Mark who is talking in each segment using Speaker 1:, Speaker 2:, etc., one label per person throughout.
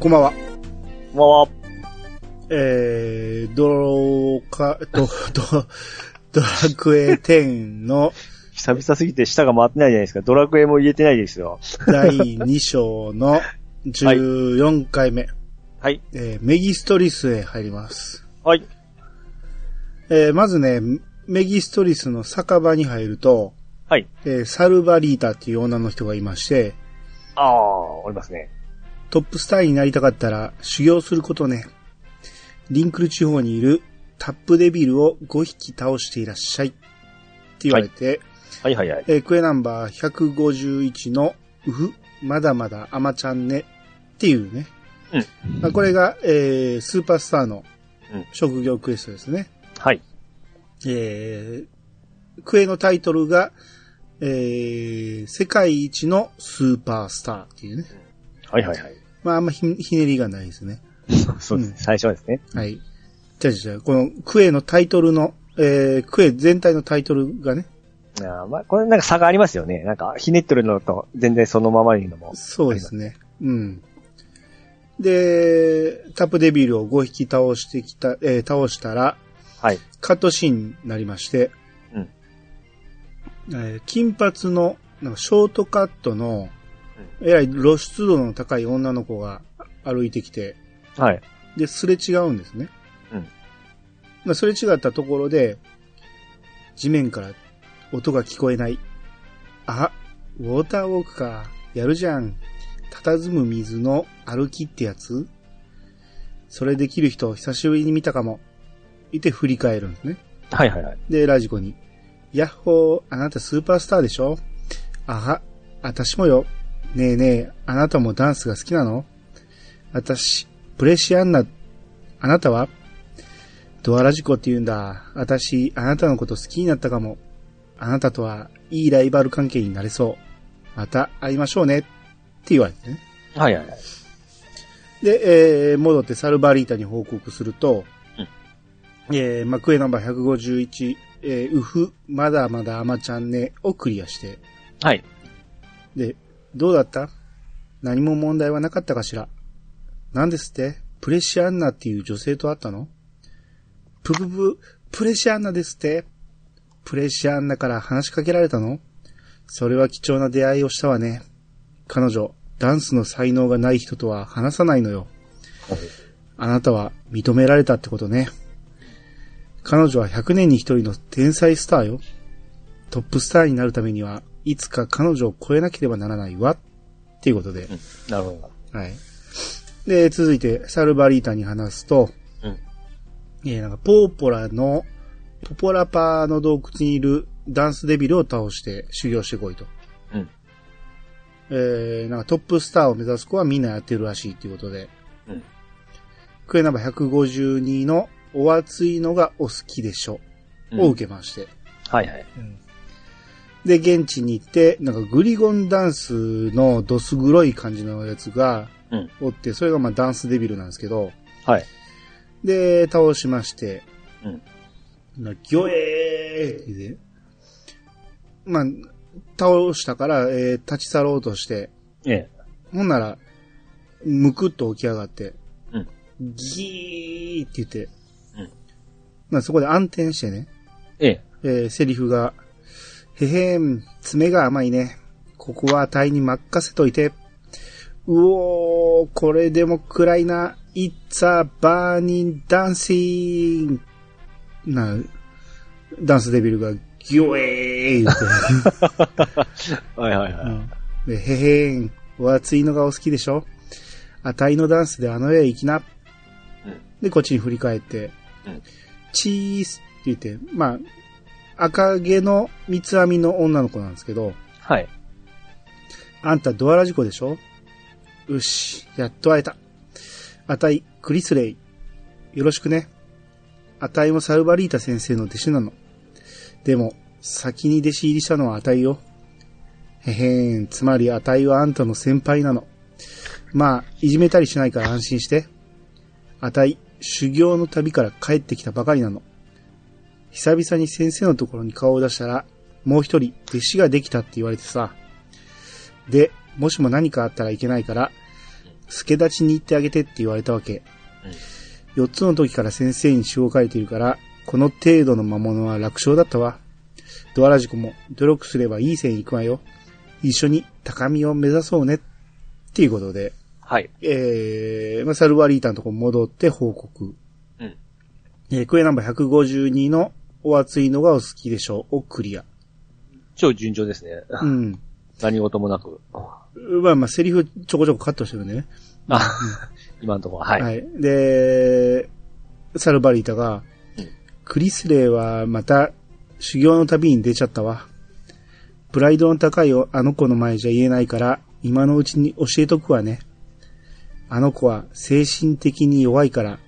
Speaker 1: こんばんは。
Speaker 2: こんばんは。
Speaker 1: えー、ドロか、ド、ド、ドラクエ10の
Speaker 2: 久々すぎて舌が回ってないじゃないですか。ドラクエも言えてないですよ。
Speaker 1: 第2章の14回目、
Speaker 2: はい。
Speaker 1: えーメギストリスへ入ります。
Speaker 2: はい。
Speaker 1: えーまずね、メギストリスの酒場に入ると、
Speaker 2: はい。
Speaker 1: えーサルバリータっていう女の人がいまして、
Speaker 2: ああ、おりますね。
Speaker 1: トップスターになりたかったら修行することね。リンクル地方にいるタップデビルを5匹倒していらっしゃい。って言われて、
Speaker 2: はいはいはい。
Speaker 1: えークエナンバー151のウフ、まだまだアマちゃんねっていうね。
Speaker 2: うん
Speaker 1: まあこれが、えースーパースターの
Speaker 2: うん
Speaker 1: 職業クエストですね。
Speaker 2: はい。
Speaker 1: えークエのタイトルが、えー世界一のスーパースターっていうね。
Speaker 2: はいはいはい。
Speaker 1: まああんまひひねりがないですね。
Speaker 2: そうですね。最初はですね。
Speaker 1: はい。じゃあじゃあこのクエのタイトルの、えークエ全体のタイトルがね、
Speaker 2: あーまあ、これなんか差がありますよね。なんか、ひねってるのと全然そのままにのも。
Speaker 1: そうですね。うん。で、タップデビルを5匹倒してきた、えー倒したら、
Speaker 2: はい。
Speaker 1: カットシーンになりまして、
Speaker 2: うん
Speaker 1: えー金髪の、なんかショートカットの、えらい露出度の高い女の子が歩いてきて、
Speaker 2: はい。
Speaker 1: で、すれ違うんですね。
Speaker 2: うん
Speaker 1: まあ、すれ違ったところで、地面から音が聞こえない。あ、ウォーターウォークか。やるじゃん。佇む水の歩きってやつそれできる人久しぶりに見たかも。いて振り返るんですね。
Speaker 2: はいはいはい。
Speaker 1: で、ラジコに。ヤッホー、あなたスーパースターでしょ？あは、あたしもよ。ねえねえ、あなたもダンスが好きなの？あたし、プレシアンナ、あなたは？ドアラジコって言うんだ。あたし、あなたのこと好きになったかも。あなたとはいいライバル関係になれそう。また会いましょうね。って言われてね。
Speaker 2: はいはいはい。
Speaker 1: で、えー戻ってサルバリータに報告すると、えー、まあ、クエナンバー151、えー、ウフ、まだまだアマちゃんね、をクリアして、
Speaker 2: はい。
Speaker 1: で、どうだった？何も問題はなかったかしら？何ですって？プレシアンナっていう女性と会ったの？プププ、プレシアンナですって？プレシアンナから話しかけられたの？それは貴重な出会いをしたわね。彼女、ダンスの才能がない人とは話さないのよ。あなたは認められたってことね。彼女は100年に一人の天才スターよ。トップスターになるためには、いつか彼女を超えなければならないわ。っていうことで。
Speaker 2: なるほど。
Speaker 1: はい。で、続いて、サルバリータに話すと、
Speaker 2: うん
Speaker 1: えーなんか、ポーポラの、ポポラパーの洞窟にいるダンスデビルを倒して修行してこいと。
Speaker 2: うん
Speaker 1: えー、なんかトップスターを目指す子はみんなやってるらしいっていうことで。
Speaker 2: うん
Speaker 1: クエナンバー152のお熱いのがお好きでしょ、
Speaker 2: うん
Speaker 1: を受けまして。
Speaker 2: はいはい。
Speaker 1: で、現地に行って、なんかグリゴンダンスのどす黒い感じのやつが
Speaker 2: うん。
Speaker 1: おって、それがまあダンスデビルなんですけど、
Speaker 2: はい。
Speaker 1: で、倒しまして、
Speaker 2: うん
Speaker 1: なギョエーって言ってまあ、倒したから、えー立ち去ろうとして、
Speaker 2: ええ。
Speaker 1: ほんなら、むくっと起き上がって、
Speaker 2: うん
Speaker 1: ギーって言って、
Speaker 2: うん
Speaker 1: まあそこで暗転してね、
Speaker 2: ええ。
Speaker 1: えーセリフが、へへん、爪が甘いね。ここは体に任せといて。うおー、これでも暗いな。It's a burning dancing! な、ダンスデビルがギョエー言って。
Speaker 2: はいはいはい。
Speaker 1: うんでへへん、お熱いのがお好きでしょ？あたいのダンスであの世へ行きな。
Speaker 2: うん
Speaker 1: で、こっちに振り返って、
Speaker 2: うん
Speaker 1: チースって言って、まあ、赤毛の三つ編みの女の子なんですけど、
Speaker 2: はい。
Speaker 1: あんたドアラジコでしょ？よし、やっと会えた。あたい、クリスレイ。よろしくね。あたいもサルバリータ先生の弟子なの。でも、先に弟子入りしたのはあたいよ。へへん、つまりあたいはあんたの先輩なの。まあ、いじめたりしないから安心して。あたい、修行の旅から帰ってきたばかりなの。久々に先生のところに顔を出したら、もう一人弟子ができたって言われてさ。で、もしも何かあったらいけないから、助立ちに行ってあげてって言われたわけ。4つの時から先生に詩を書いているから、この程度の魔物は楽勝だったわ。ドアラジコも努力すればいい線いくわよ。一緒に高みを目指そうね。っていうことで、
Speaker 2: はい。
Speaker 1: えー、まあ、サルバリータのとこ戻って報告。
Speaker 2: うん。
Speaker 1: えークエナンバー152のお熱いのがお好きでしょうをクリア。
Speaker 2: 超順調ですね。
Speaker 1: うん。
Speaker 2: 何事もなく。
Speaker 1: まあまあ、セリフちょこちょこカットしてるね。
Speaker 2: あ、今のところは、はい。
Speaker 1: はい。で、サルバリータが、
Speaker 2: うん
Speaker 1: クリスレイはまた修行の旅に出ちゃったわ。プライドの高いあの子の前じゃ言えないから、今のうちに教えとくわね。あの子は精神的に弱いから、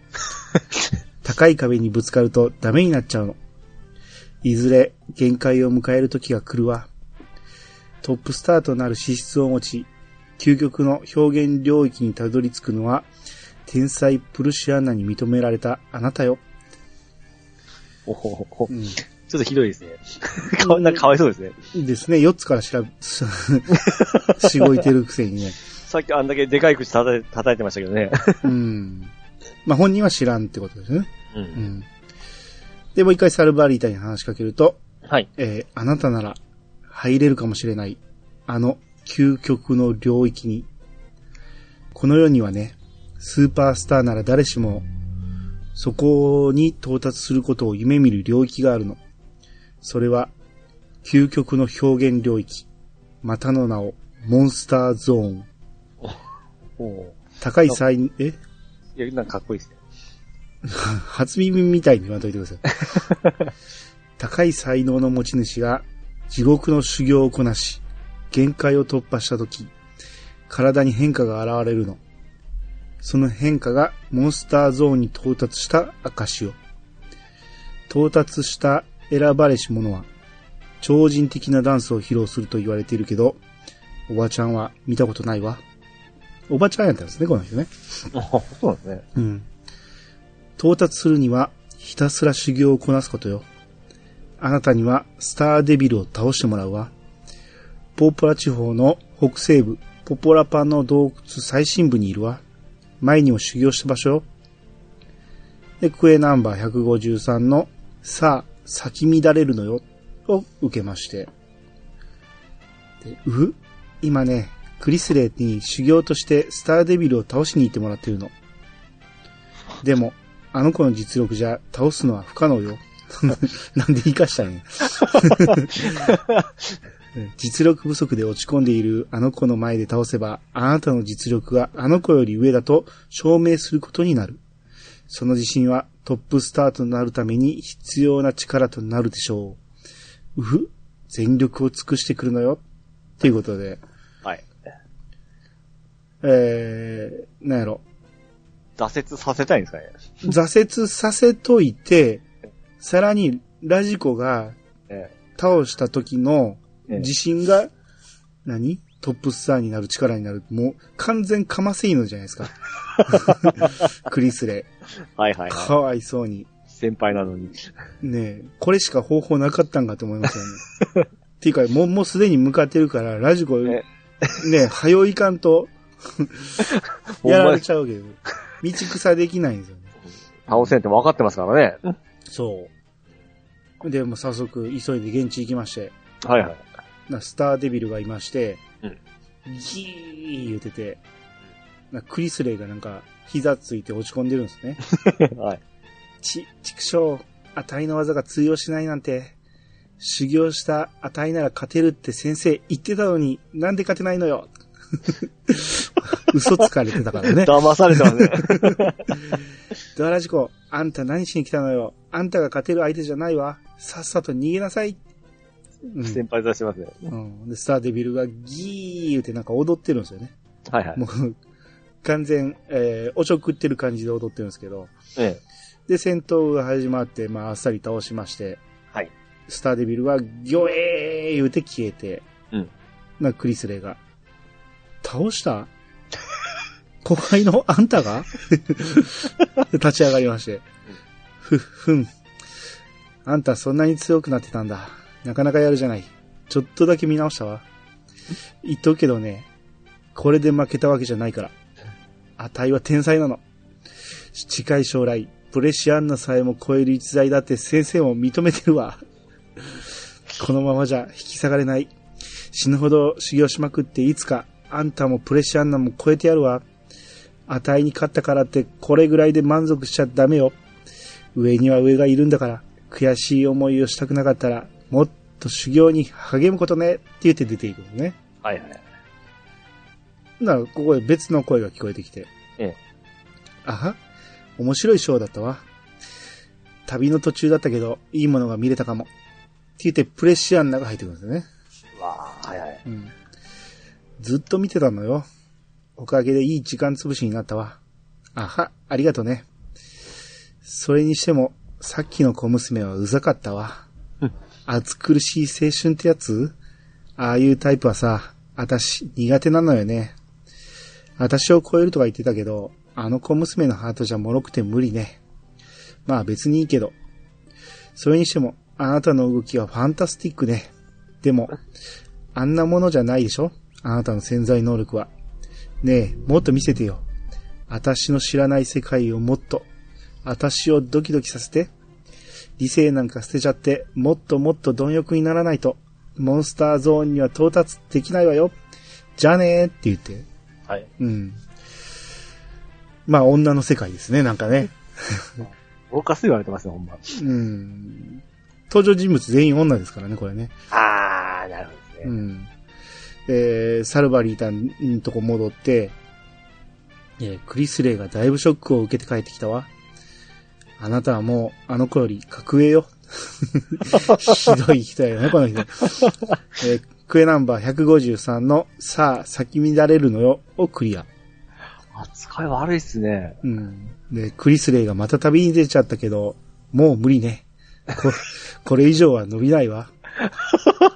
Speaker 1: 高い壁にぶつかるとダメになっちゃうの。いずれ限界を迎える時が来るわ。トップスターとなる資質を持ち、究極の表現領域にたどり着くのは、天才プルシアンナに認められたあなたよ。
Speaker 2: おほほほ
Speaker 1: うん
Speaker 2: ちょっとひどいですね。こんなかわいそうですね。
Speaker 1: ですね。4つから調べ、しごいてるくせにね。
Speaker 2: さっきあんだけでかい口叩いてましたけどね。
Speaker 1: うん。まあ、本人は知らんってことですね。
Speaker 2: う。
Speaker 1: うんん。で、もう一回サルバリータに話しかけると、
Speaker 2: はい。
Speaker 1: えーあなたなら入れるかもしれない。あの究極の領域に。この世にはね、スーパースターなら誰しも、そこに到達することを夢見る領域があるの。それは、究極の表現領域。またの名を、モンスターゾーン。高い才、え？
Speaker 2: いや、なんかかっこいいですね。
Speaker 1: 初耳みたいに言わんといてください。高い才能の持ち主が地獄の修行をこなし、限界を突破したとき、体に変化が現れるの。その変化がモンスターゾーンに到達した証を。到達した選ばれし者は、超人的なダンスを披露すると言われているけど、おばちゃんは見たことないわ。おばちゃんやったんですね、この人ね。
Speaker 2: あ そうなんですね。
Speaker 1: うん。到達するには、ひたすら修行をこなすことよ。あなたには、スターデビルを倒してもらうわ。ポーポラ地方の北西部、ポポラパの洞窟最深部にいるわ。前にも修行した場所よ。で、クエナンバー153の、さあ、咲き乱れるのよ、を受けまして。で、う？今ね、クリスレイに修行としてスターデビルを倒しに行ってもらってるの。でも、あの子の実力じゃ倒すのは不可能よ。なんで言いかしたのに 実力不足で落ち込んでいるあの子の前で倒せば、あなたの実力があの子より上だと証明することになる。その自信はトップスターとなるために必要な力となるでしょう。うふ、全力を尽くしてくるのよ。ということで、
Speaker 2: はい。
Speaker 1: えー、なんやろ。
Speaker 2: 挫折させたいんですかね。
Speaker 1: 挫折させといて、さらにラジコが
Speaker 2: え
Speaker 1: 倒した時の
Speaker 2: ええ
Speaker 1: 自信が、何？トップスターになる力になる。もう完全かませ犬じゃないですか。クリスレ
Speaker 2: はいはい
Speaker 1: イ。
Speaker 2: は
Speaker 1: かわいそうに。
Speaker 2: い。先輩なのに。
Speaker 1: ねえ、これしか方法なかったんかと思いますよね。っていうか、もう、もうすでに向かってるから、ラジコ、ね
Speaker 2: え
Speaker 1: え、早いかんと、やられちゃうけど、道草できないんですよね。
Speaker 2: 倒せんって分かってますからね。
Speaker 1: そう。で、もう早速、急いで現地行きまして、
Speaker 2: はいはい。
Speaker 1: なスターデビルがいまして、
Speaker 2: うん
Speaker 1: ギー言ってて、なクリスレイがなんか、膝ついて落ち込んでるんですね。
Speaker 2: はい。
Speaker 1: ち、ちくしょう、あたいの技が通用しないなんて、修行したあたいなら勝てるって先生言ってたのに、なんで勝てないのよ。嘘つかれてたからね。
Speaker 2: 騙されてますね。
Speaker 1: ドアラジコ、あんた何しに来たのよ。あんたが勝てる相手じゃないわ。さっさと逃げなさい。うん
Speaker 2: 先輩出してますね。
Speaker 1: うん、で、スターデビルがギー言ってなんか踊ってるんですよね。
Speaker 2: はいはい。
Speaker 1: もう、完全、えー、おちょくってる感じで踊ってるんですけど。
Speaker 2: え
Speaker 1: で、戦闘が始まって、まあ、あっさり倒しまして、
Speaker 2: はい。
Speaker 1: スターデビルは、ギョエー言うて消えて、
Speaker 2: うん。
Speaker 1: な、クリスレイが、倒した後輩のあんたが？立ち上がりまして、ふっふん。あんたそんなに強くなってたんだ。なかなかやるじゃない。ちょっとだけ見直したわ。言っとくけどね、これで負けたわけじゃないから。あたいは天才なの。近い将来、プレシアンナさえも超える逸材だって先生も認めてるわ。このままじゃ引き下がれない。死ぬほど修行しまくっていつかあんたもプレシアンナも超えてやるわ。あたいに勝ったからってこれぐらいで満足しちゃダメよ。上には上がいるんだから、悔しい思いをしたくなかったら、もっと修行に励むことねって言って出ていくのね。
Speaker 2: はいはい。
Speaker 1: なら、ここで別の声が聞こえてきて。
Speaker 2: ええ。
Speaker 1: あは？面白いショーだったわ。旅の途中だったけど、いいものが見れたかも。って言って、プレッシアンナが入ってくるんですよね。
Speaker 2: わあ、はいはい。
Speaker 1: うん。ずっと見てたのよ。おかげでいい時間潰しになったわ。あは、ありがとね。それにしても、さっきの小娘はうざかったわ
Speaker 2: うん。
Speaker 1: 暑苦しい青春ってやつ？ああいうタイプはさ、あたし苦手なのよね。私を超えるとか言ってたけど、あの小娘のハートじゃ脆くて無理ね。まあ別にいいけど。それにしても、あなたの動きはファンタスティックね。でも、あんなものじゃないでしょ？あなたの潜在能力は。ねえ、もっと見せてよ。私の知らない世界をもっと。私をドキドキさせて。理性なんか捨てちゃって、もっともっと貪欲にならないと、モンスターゾーンには到達できないわよ。じゃあねーって言って。
Speaker 2: はい。
Speaker 1: うん。まあ、女の世界ですね、なんかね。
Speaker 2: ボーカス言われてますね、ほんま。
Speaker 1: うん。登場人物全員女ですからね、これね。
Speaker 2: あー、なるほどですね。
Speaker 1: うん。で、サルバリータんとこ戻って、えークリスレイがだいぶショックを受けて帰ってきたわ。あなたはもう、あの子より格上よ。ひどい人やよね、この人。えークエナンバー153の、さあ、咲き乱れるのよ、をクリア。
Speaker 2: 扱い悪いっすね。
Speaker 1: うん。で、クリスレイがまた旅に出ちゃったけど、もう無理ね。こ これ以上は伸びないわ。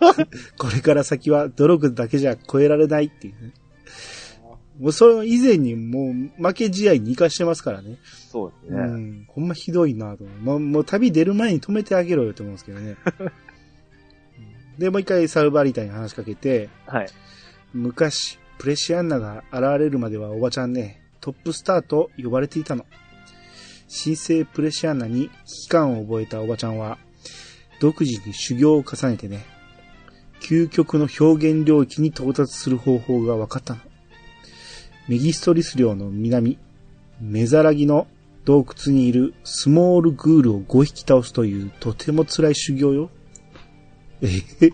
Speaker 1: これから先は努力だけじゃ超えられないっていうね。もうその以前にもう負け試合に生かしてますからね。
Speaker 2: そうですね。
Speaker 1: うん。ほんまひどいなと思う。もうもう旅出る前に止めてあげろよと思うんですけどね。で、もう一回サルバリータに話しかけて、
Speaker 2: はい。
Speaker 1: 昔、プレシアンナが現れるまではおばちゃんね、トップスターと呼ばれていたの。新生プレシアンナに危機感を覚えたおばちゃんは、独自に修行を重ねてね、究極の表現領域に到達する方法が分かったの。メギストリス領の南、メザラギの洞窟にいるスモールグールを5匹倒すというとても辛い修行よ。えへ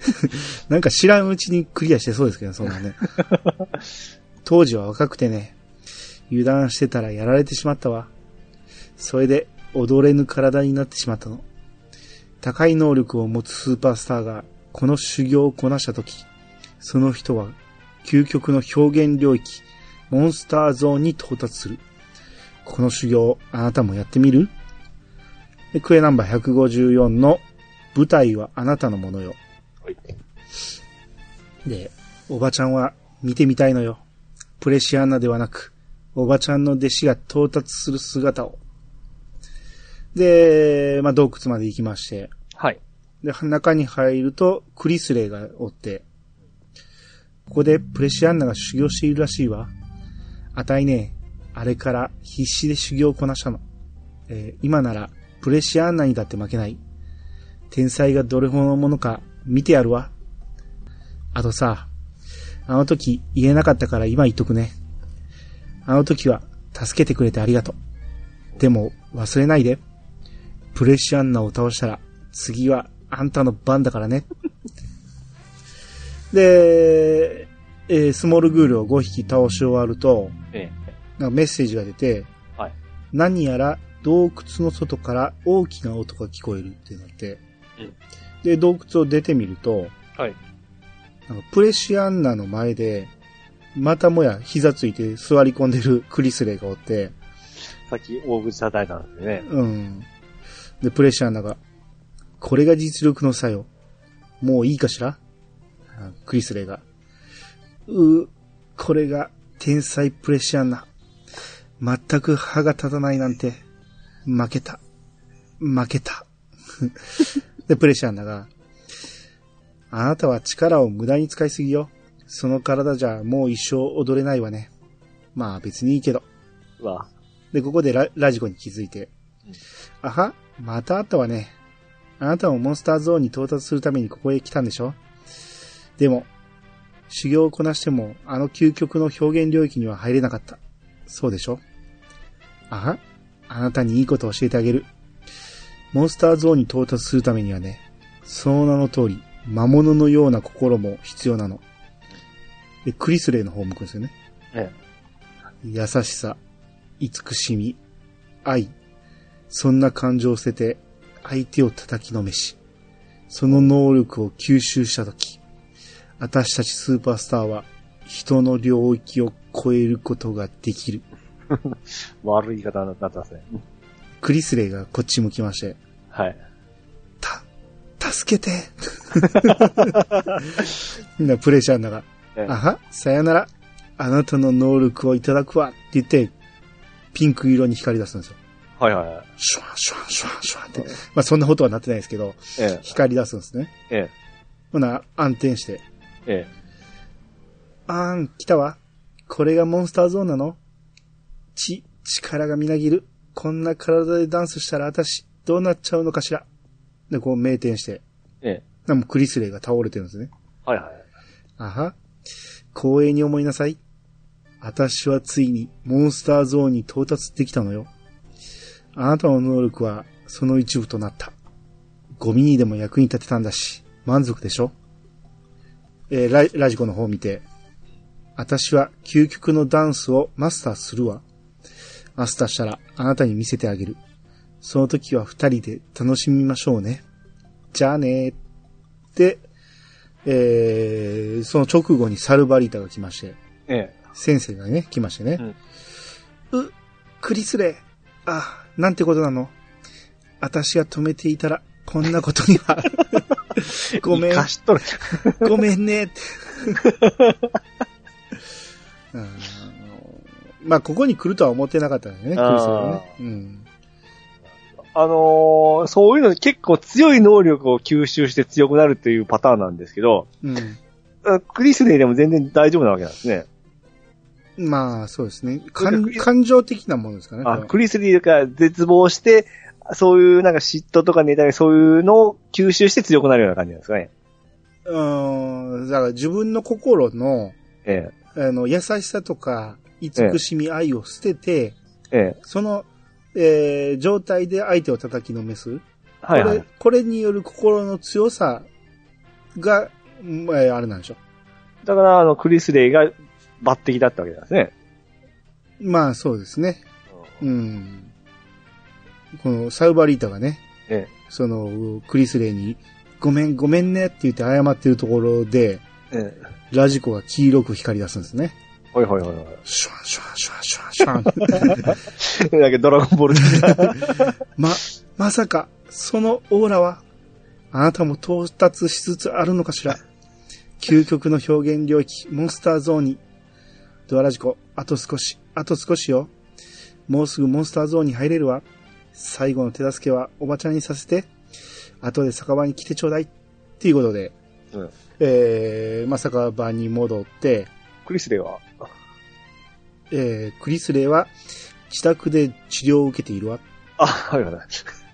Speaker 1: なんか知らんうちにクリアしてそうですけどね、そんなね。当時は若くてね、油断してたらやられてしまったわ。それで踊れぬ体になってしまったの。高い能力を持つスーパースターがこの修行をこなしたとき、その人は究極の表現領域、モンスターゾーンに到達する。この修行、あなたもやってみる？でクエナンバー154の舞台はあなたのものよ。
Speaker 2: はい。
Speaker 1: で、おばちゃんは見てみたいのよ。プレシアンナではなく、おばちゃんの弟子が到達する姿を。で、まあ、洞窟まで行きまして、
Speaker 2: はい。
Speaker 1: で、中に入ると、クリスレイがおって、ここでプレシアンナが修行しているらしいわ。あたいね、あれから必死で修行をこなしたの。えー今なら、プレシアンナにだって負けない。天才がどれほどのものか見てやるわ。あとさ、あの時言えなかったから今言っとくね。あの時は助けてくれてありがとう。でも忘れないで。プレシアンナを倒したら次はあんたの番だからね。で、えースモールグールを5匹倒し終わると、
Speaker 2: え
Speaker 1: なんかメッセージが出て、
Speaker 2: はい
Speaker 1: 何やら洞窟の外から大きな音が聞こえるってなって、
Speaker 2: うん
Speaker 1: で、洞窟を出てみると、
Speaker 2: え。はい。
Speaker 1: なんかプレシアンナの前で、またもや膝ついて座り込んでるクリスレイがおって、
Speaker 2: さっき大口叩いたんですよね。
Speaker 1: うん。で、プレシアンナが、これが実力の差よ。もういいかしら？あクリスレイが。う、これが天才プレシアンナ。全く歯が立たないなんて、負けた。負けた。で、プレシアンナが、あなたは力を無駄に使いすぎよ。その体じゃもう一生踊れないわね。まあ別にいいけど。
Speaker 2: うわ。
Speaker 1: で、ここでララジコに気づいて
Speaker 2: うん。
Speaker 1: あは、またあったわね。あなたもモンスターゾーンに到達するためにここへ来たんでしょ？でも、修行をこなしても、あの究極の表現領域には入れなかった。そうでしょ？あは、あなたにいいことを教えてあげる。モンスターゾーンに到達するためにはね、その名の通り、魔物のような心も必要なの。で、クリスレイの方を向くんですよね。
Speaker 2: え
Speaker 1: 優しさ、慈しみ、愛。そんな感情を捨てて、相手を叩きのめし、その能力を吸収したとき、私たちスーパースターは、人の領域を超えることができる。
Speaker 2: え。悪い言い方になってますね。
Speaker 1: クリスレイがこっち向きまして、
Speaker 2: はい。
Speaker 1: た、助けて みんなプレッシャーなが、
Speaker 2: ええ
Speaker 1: あは、さよなら。あなたの能力をいただくわって言って、ピンク色に光り出すんですよ。
Speaker 2: はいはいはい。
Speaker 1: シュワンシュワンシュワンシュワンって。まあそんなことはなってないですけど、
Speaker 2: ええ。
Speaker 1: 光り出すんですね。
Speaker 2: ええ。
Speaker 1: ほな、暗転して、
Speaker 2: え
Speaker 1: あーん、来たわ。これがモンスターゾーンなの？ち、力がみなぎる。こんな体でダンスしたら私、どうなっちゃうのかしら？で、こう、明転して。
Speaker 2: え。ええ。
Speaker 1: でもクリスレイが倒れてるんですね。
Speaker 2: はいはい。
Speaker 1: あは。光栄に思いなさい。私はついにモンスターゾーンに到達できたのよ。あなたの能力はその一部となった。ゴミにでも役に立てたんだし、満足でしょ？えーララジコの方を見て、私は究極のダンスをマスターするわ。マスターしたらあなたに見せてあげる。その時は二人で楽しみましょうね。じゃあねーって、えー、その直後にサルバリータが来まして、
Speaker 2: ええ。
Speaker 1: 先生がね、来ましてね。う、クリスレイ。あ、なんてことなの？私が止めていたら、こんなことには。ごめん、
Speaker 2: 貸しとる。
Speaker 1: ごめんね。うんまあ、ここに来るとは思ってなかったんだよね、クリスはね。うん。
Speaker 2: あのーそういうの結構強い能力を吸収して強くなるっていうパターンなんですけど、
Speaker 1: うん。
Speaker 2: あクリスレイでも全然大丈夫なわけなんですね。
Speaker 1: まあ、そうですね。感情的なものですかね。
Speaker 2: あ、クリスレイが絶望して、そういうなんか嫉妬とか妬み、そういうのを吸収して強くなるような感じなんですかね。
Speaker 1: うーん。だから自分の心の、
Speaker 2: え
Speaker 1: あの、優しさとか、慈しみ、愛を捨てて、
Speaker 2: え。ええ。
Speaker 1: その、えー状態で相手を叩きのめす。
Speaker 2: はいはい
Speaker 1: これ。これによる心の強さが、うんえーあれなんでしょ
Speaker 2: だから、あの、クリスレイが抜擢だったわけなんですね。
Speaker 1: う。まあ、そうですね。うん。このサウバリータがね、
Speaker 2: え
Speaker 1: その、クリスレイに、ごめん、ごめんねって言って謝ってるところで、
Speaker 2: え。え
Speaker 1: ラジコが黄色く光り出すんですね。
Speaker 2: え。ほいほいほいほい。
Speaker 1: シュワンシュワンシュワンシュワンシュワン。
Speaker 2: だけどドラゴンボール。
Speaker 1: ま、まさか、そのオーラは、あなたも到達しつつあるのかしら。究極の表現領域、モンスターゾーンに。ドアラジコ、あと少し、あと少しよ。もうすぐモンスターゾーンに入れるわ。最後の手助けはおばちゃんにさせて。後で酒場に来てちょうだい。っていうことで、
Speaker 2: うん
Speaker 1: えー、まあ、酒場に戻って、
Speaker 2: クリスレイは？
Speaker 1: えー、クリスレイは自宅で治療を受けているわ。
Speaker 2: あ、はいはいはい。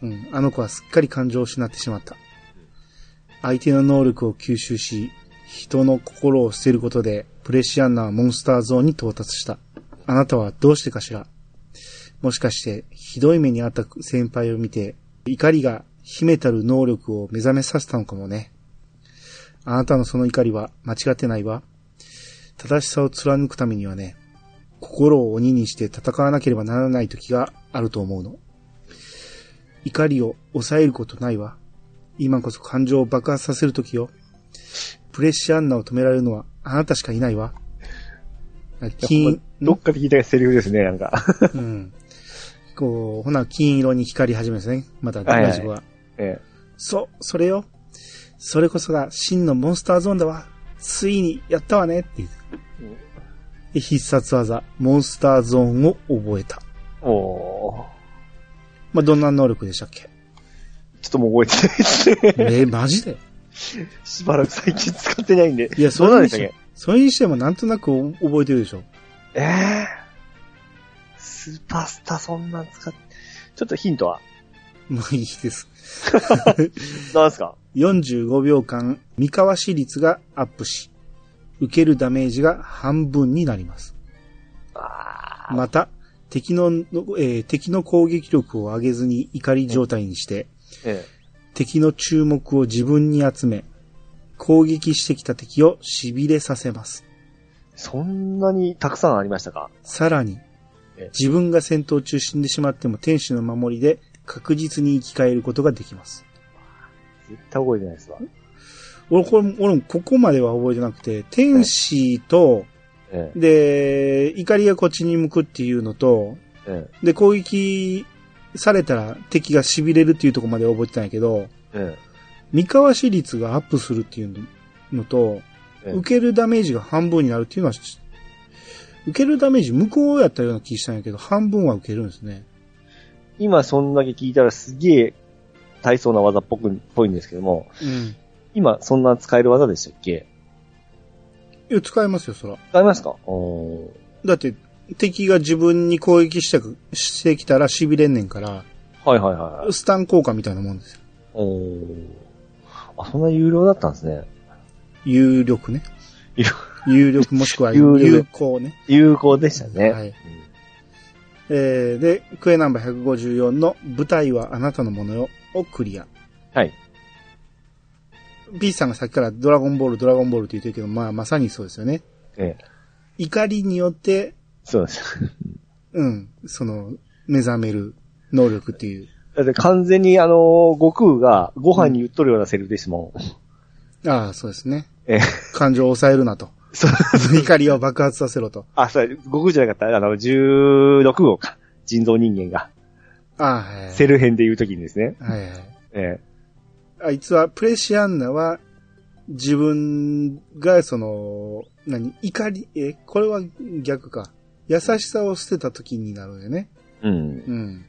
Speaker 1: うん、あの子はすっかり感情を失ってしまった。相手の能力を吸収し、人の心を捨てることで、プレシアンナはモンスターゾーンに到達した。あなたはどうしてかしら？もしかして、ひどい目にあった先輩を見て、怒りが秘めたる能力を目覚めさせたのかもね。あなたのその怒りは間違ってないわ。正しさを貫くためにはね、心を鬼にして戦わなければならない時があると思うの。怒りを抑えることないわ。今こそ感情を爆発させるときよ。プレッシャーアンナを止められるのはあなたしかいないわ。金、
Speaker 2: どっかで聞いたセリフですね、なんか。
Speaker 1: うん。こう、ほな、金色に光り始めますね。また、
Speaker 2: はいはい
Speaker 1: ラジコは。
Speaker 2: え
Speaker 1: そう、それよ。それこそが真のモンスターゾーンだわ。ついにやったわねって言うで必殺技、モンスターゾーンを覚えた。
Speaker 2: え。おー。
Speaker 1: まあ、どんな能力でしたっけ？
Speaker 2: ちょっともう覚えてないですね。
Speaker 1: えー、マジで？
Speaker 2: しばらく最近使ってないんで。
Speaker 1: いや、
Speaker 2: そうなんでしたっけ？
Speaker 1: それにしてもなんとなく覚えてるでしょ。
Speaker 2: ええスーパースターそんなん使って、ちょっとヒントは？
Speaker 1: もういいです。
Speaker 2: 何ですか
Speaker 1: ？45秒間、三河市率がアップし、受けるダメージが半分になります。また、敵の、えー敵の攻撃力を上げずに怒り状態にして、
Speaker 2: え
Speaker 1: 敵の注目を自分に集め、攻撃してきた敵を痺れさせます。
Speaker 2: そんなにたくさんありましたか？
Speaker 1: さらに
Speaker 2: え、
Speaker 1: 自分が戦闘中死んでしまっても天使の守りで確実に生き返ることができます。
Speaker 2: 絶対覚えてないですわ。
Speaker 1: 俺、これ、俺もここまでは覚えてなくて、天使と、
Speaker 2: え
Speaker 1: で、怒りがこっちに向くっていうのと、
Speaker 2: え、え
Speaker 1: で、攻撃されたら敵が痺れるっていうところまで覚えてたんやけど、
Speaker 2: え、え
Speaker 1: 三河市率がアップするっていうのと、
Speaker 2: ええ
Speaker 1: 受けるダメージが半分になるっていうのは、し受けるダメージ向こうやったような気したんやけど、半分は受けるんですね。
Speaker 2: 今そんだけ聞いたらすげえ大層な技っぽく、ぽいんですけども、
Speaker 1: うん。
Speaker 2: 今そんな使える技でしたっけ？
Speaker 1: いや、使えますよ、そら。
Speaker 2: 使えますか？
Speaker 1: だって、敵が自分に攻撃してくしてきたら痺れんねんから、
Speaker 2: はいはいはい。
Speaker 1: スタン効果みたいなもんですよ。
Speaker 2: おーあ、そんな有料だったんですね。
Speaker 1: 有力ね。
Speaker 2: 有
Speaker 1: 有力もしくは
Speaker 2: 有
Speaker 1: 効ね。
Speaker 2: 有効でしたね。
Speaker 1: はい。えー、で、クエナンバー154の舞台はあなたのものよをクリア。
Speaker 2: はい。
Speaker 1: B さんがさっきからドラゴンボール、ドラゴンボールって言ってるけど、まあまさにそうですよね。
Speaker 2: ええ。
Speaker 1: 怒りによって、
Speaker 2: そうです。
Speaker 1: うん、その、目覚める能力っていう。
Speaker 2: だって完全にあのー悟空がご飯に言っとるようなセリフですもん。
Speaker 1: ああ、そうですね。
Speaker 2: ええ。
Speaker 1: 感情を抑えるなと。
Speaker 2: そう。
Speaker 1: 怒りを爆発させろと。
Speaker 2: あ、そう、悟空じゃなかった。あの、16号か。人造人間が。
Speaker 1: ああ、はいはい。
Speaker 2: セル編で言うときにですね。
Speaker 1: はいはい。
Speaker 2: え
Speaker 1: あいつは、プレシアンナは、自分が、その、何怒り、え、これは逆か。優しさを捨てた時になるよね。
Speaker 2: え。うん。
Speaker 1: うん。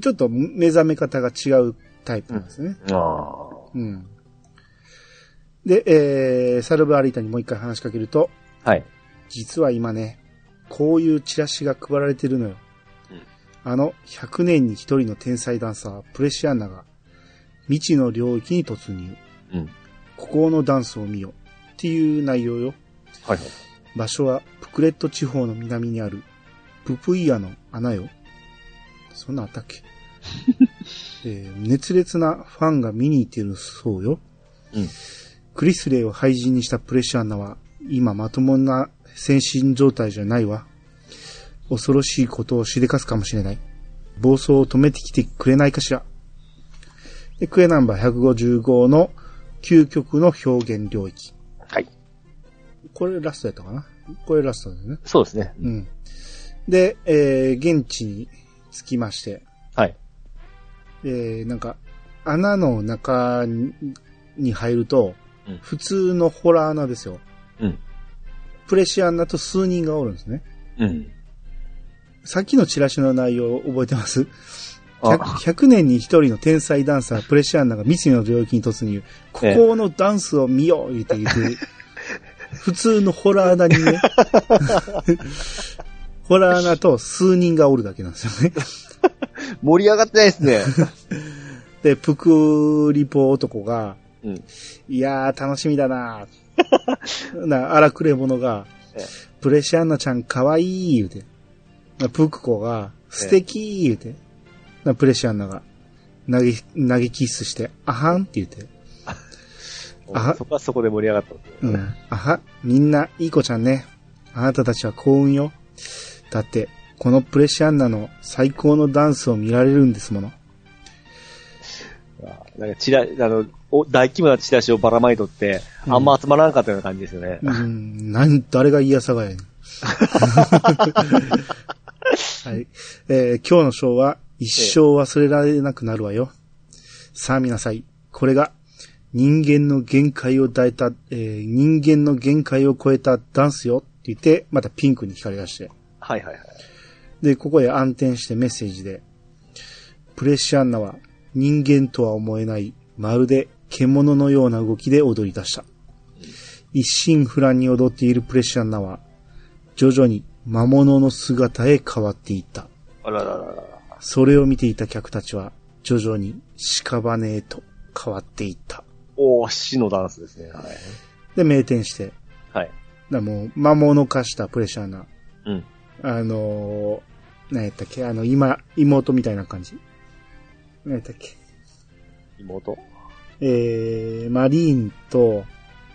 Speaker 1: ちょっと目覚め方が違うタイプなんですね。
Speaker 2: あ
Speaker 1: うん。で、えー、サルバアリータにもう一回話しかけると、
Speaker 2: あ。はい。
Speaker 1: 実は今ね、こういうチラシが配られてるのよ。あの、100年に一人の天才ダンサー、プレシアンナが、未知の領域に突入。
Speaker 2: うん。
Speaker 1: 孤高のダンスを見よ。っていう内容よ。
Speaker 2: はいはい。
Speaker 1: 場所は、プクレット地方の南にある、ププイアの穴よ。そんなんあったっけ？えー熱烈なファンが見に行っているそうよ。
Speaker 2: うん。
Speaker 1: クリスレイを廃人にしたプレシアンナは、今まともな精神状態じゃないわ。恐ろしいことをしでかすかもしれない。暴走を止めてきてくれないかしら。で、クエナンバー155の究極の表現領域。
Speaker 2: はい。
Speaker 1: これラストやったかな？これラストですね。
Speaker 2: そうですね。
Speaker 1: うん。で、えー、現地に着きまして、
Speaker 2: はい。
Speaker 1: えー、なんか、穴の中にに入ると、
Speaker 2: うん
Speaker 1: 普通のホラー穴ですよ。
Speaker 2: うん。
Speaker 1: プレシアンナと数人がおるんですね。
Speaker 2: うん。
Speaker 1: さっきのチラシの内容覚えてます？
Speaker 2: あ
Speaker 1: 100, 100年に一人の天才ダンサー、プレシアンナが未知の領域に突入。ここのダンスを見よう言って言って、普通のホラー穴にね、ホラー穴と数人がおるだけなんですよね。
Speaker 2: 盛り上がってないですね。
Speaker 1: で、プクリポ男が、
Speaker 2: うん。
Speaker 1: いやー、楽しみだなー な、荒くれ者が
Speaker 2: ええ、
Speaker 1: プレシアンナちゃんかわいい言うて。なプクコが、素敵言うて。なプレシアンナが、投げ、投げキッスして、あはんって言って。あ
Speaker 2: そこはそこで盛り上がった。
Speaker 1: うん。あは、みんないい子ちゃんね。あなたたちは幸運よ。だって、このプレシアンナの最高のダンスを見られるんですもの。
Speaker 2: あなんかチラ、あの、お大規模なチラシをばらまいとって、
Speaker 1: うん
Speaker 2: あんま集まらなかったような感じですよね。
Speaker 1: うん、なん、誰が言いやさがや。はい。えー今日のショーは一生忘れられなくなるわよ。さあ見なさい。これが人間の限界を抱いた、えー人間の限界を超えたダンスよって言って、またピンクに光り出して。
Speaker 2: はいはいはい。
Speaker 1: で、ここへ暗転してメッセージで、プレッシャンナは人間とは思えない、まるで獣のような動きで踊り出した。一心不乱に踊っているプレッシャンナは、徐々に魔物の姿へ変わっていった。
Speaker 2: あららららら。
Speaker 1: それを見ていた客たちは、徐々に屍へと変わっていった。
Speaker 2: おー、死のダンスですね。はい。
Speaker 1: で、名店して、
Speaker 2: はい。
Speaker 1: だもう、魔物化したプレッシャーな、
Speaker 2: うん。
Speaker 1: あのー、何やったっけ？あの、今、妹みたいな感じ。何やったっけ？
Speaker 2: 妹？
Speaker 1: えー、マリーンと、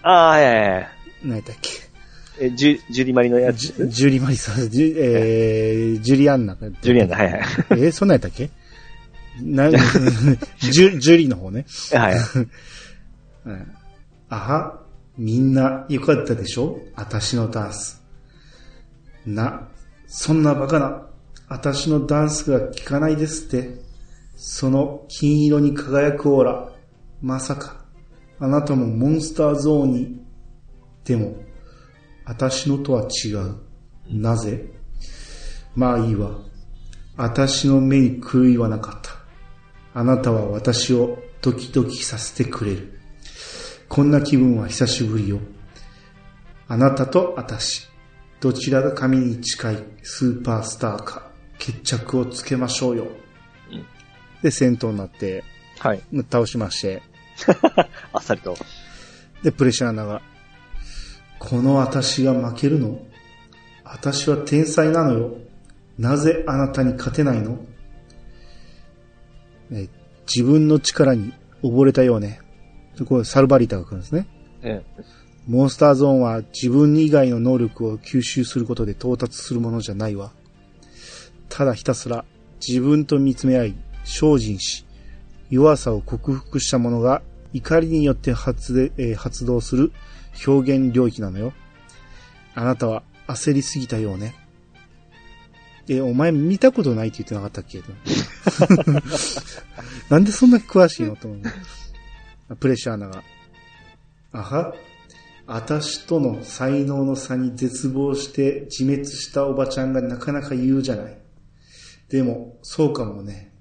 Speaker 2: ああ、はいはいはい。
Speaker 1: 何やったっけ？
Speaker 2: え、ジュ、ジュリマリのやつ？
Speaker 1: ジュジュリマリさん、ジュ、えー、ジュリアンナ。
Speaker 2: ジュリアンだ、はいはい。
Speaker 1: えー、そんなんやったっけ？な、ジュ、ジュリの方ね。
Speaker 2: はい。
Speaker 1: うんあは、みんなよかったでしょ？私のダンス。な、そんなバカな、私のダンスが効かないですって。その金色に輝くオーラ、まさか、あなたもモンスターゾーンに。でも、私のとは違う。なぜ？まあいいわ。私の目に狂いはなかった。あなたは私をドキドキさせてくれる。こんな気分は久しぶりよ。あなたと私、どちらが神に近いスーパースターか、決着をつけましょうよ。
Speaker 2: うん
Speaker 1: で、戦闘になって、
Speaker 2: はい。
Speaker 1: 倒しまして、
Speaker 2: あっさりと。
Speaker 1: で、プレッシャーナが、この私が負けるの？私は天才なのよ。なぜあなたに勝てないの？え自分の力に溺れたようね。でこれサルバリータが来るんですね。
Speaker 2: え
Speaker 1: モンスターゾーンは自分以外の能力を吸収することで到達するものじゃないわ。ただひたすら自分と見つめ合い、精進し、弱さを克服した者が怒りによって発で、えー発動する表現領域なのよ。あなたは焦りすぎたようね。え、お前見たことないって言ってなかったっけ？なんでそんな詳しいの？と思う。プレッシャーナが。あは私との才能の差に絶望して自滅したおばちゃんがなかなか言うじゃない。でも、そうかもね。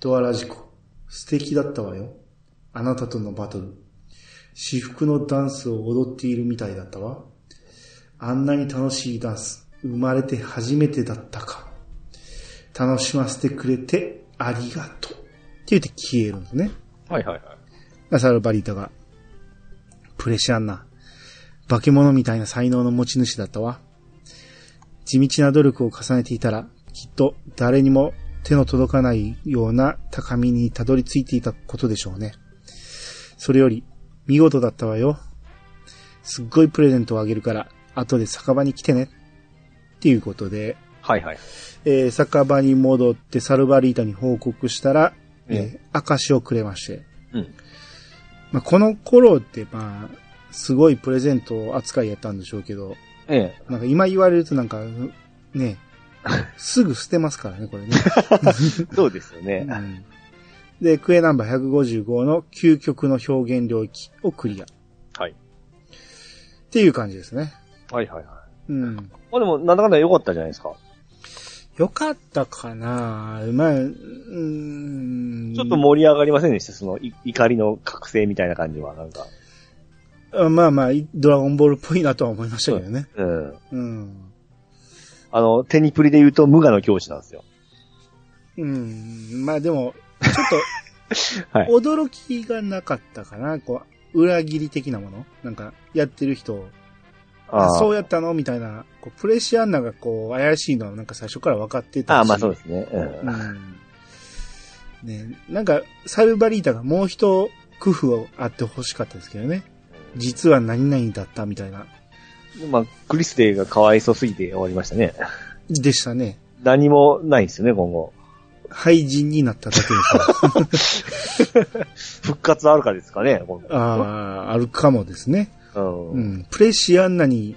Speaker 1: ドアラジコ、素敵だったわよ。あなたとのバトル。至福のダンスを踊っているみたいだったわ。あんなに楽しいダンス、生まれて初めてだったか。楽しませてくれてありがとう。って言って消えるんですね。
Speaker 2: はいはいはい。
Speaker 1: サルバリータが、プレシャンな、化け物みたいな才能の持ち主だったわ。地道な努力を重ねていたら、きっと誰にも手の届かないような高みにたどり着いていたことでしょうね。それより、見事だったわよ。すっごいプレゼントをあげるから、後で酒場に来てね。っていうことで、
Speaker 2: はいはい。
Speaker 1: えー酒場に戻ってサルバリータに報告したら、
Speaker 2: え
Speaker 1: えー証をくれまして、
Speaker 2: うん。
Speaker 1: まあ、この頃って、まあ、すごいプレゼント扱いやったんでしょうけど、
Speaker 2: ええ。
Speaker 1: なんか今言われるとなんか、ね、すぐ捨てますからね、これね。
Speaker 2: そうですよね。
Speaker 1: うんで、クエナンバー155の究極の表現領域をクリア。っ
Speaker 2: はい。
Speaker 1: ていう感じですね。
Speaker 2: はいはいはい。
Speaker 1: うん。
Speaker 2: まあでも、なんだかんだ良かったじゃないですか。
Speaker 1: よかったかな？まあ、うーん。
Speaker 2: ちょっと盛り上がりませんでした、その、い怒りの覚醒みたいな感じは、なんか。
Speaker 1: あまあまあ、ドラゴンボールっぽいなとは思いましたけどね。
Speaker 2: うん。
Speaker 1: うん。
Speaker 2: あの、テニプリで言うと無我の教師なんですよ。
Speaker 1: うん。まあでも、ちょっと、
Speaker 2: はい
Speaker 1: 驚きがなかったかな？こう、裏切り的なもの？なんか、やってる人、あそう
Speaker 2: や
Speaker 1: やったのみたいな、こうプレシアンナがこう、怪しいのはなんか最初から分かってたし。
Speaker 2: ああ、まあそうですね。う。
Speaker 1: うんん。ねなんか、サルバリータがもう一工夫をあってほしかったですけどね。実は何々だったみたいな、
Speaker 2: まあ、クリスデーがかわいそうすぎて終わりましたね。
Speaker 1: でしたね。
Speaker 2: 何もないですよね、今後。
Speaker 1: 廃人になっただけですから。
Speaker 2: 復活あるかですかね、今後。
Speaker 1: ああ、あるかもですね。
Speaker 2: うん。
Speaker 1: うん。プレシアンナに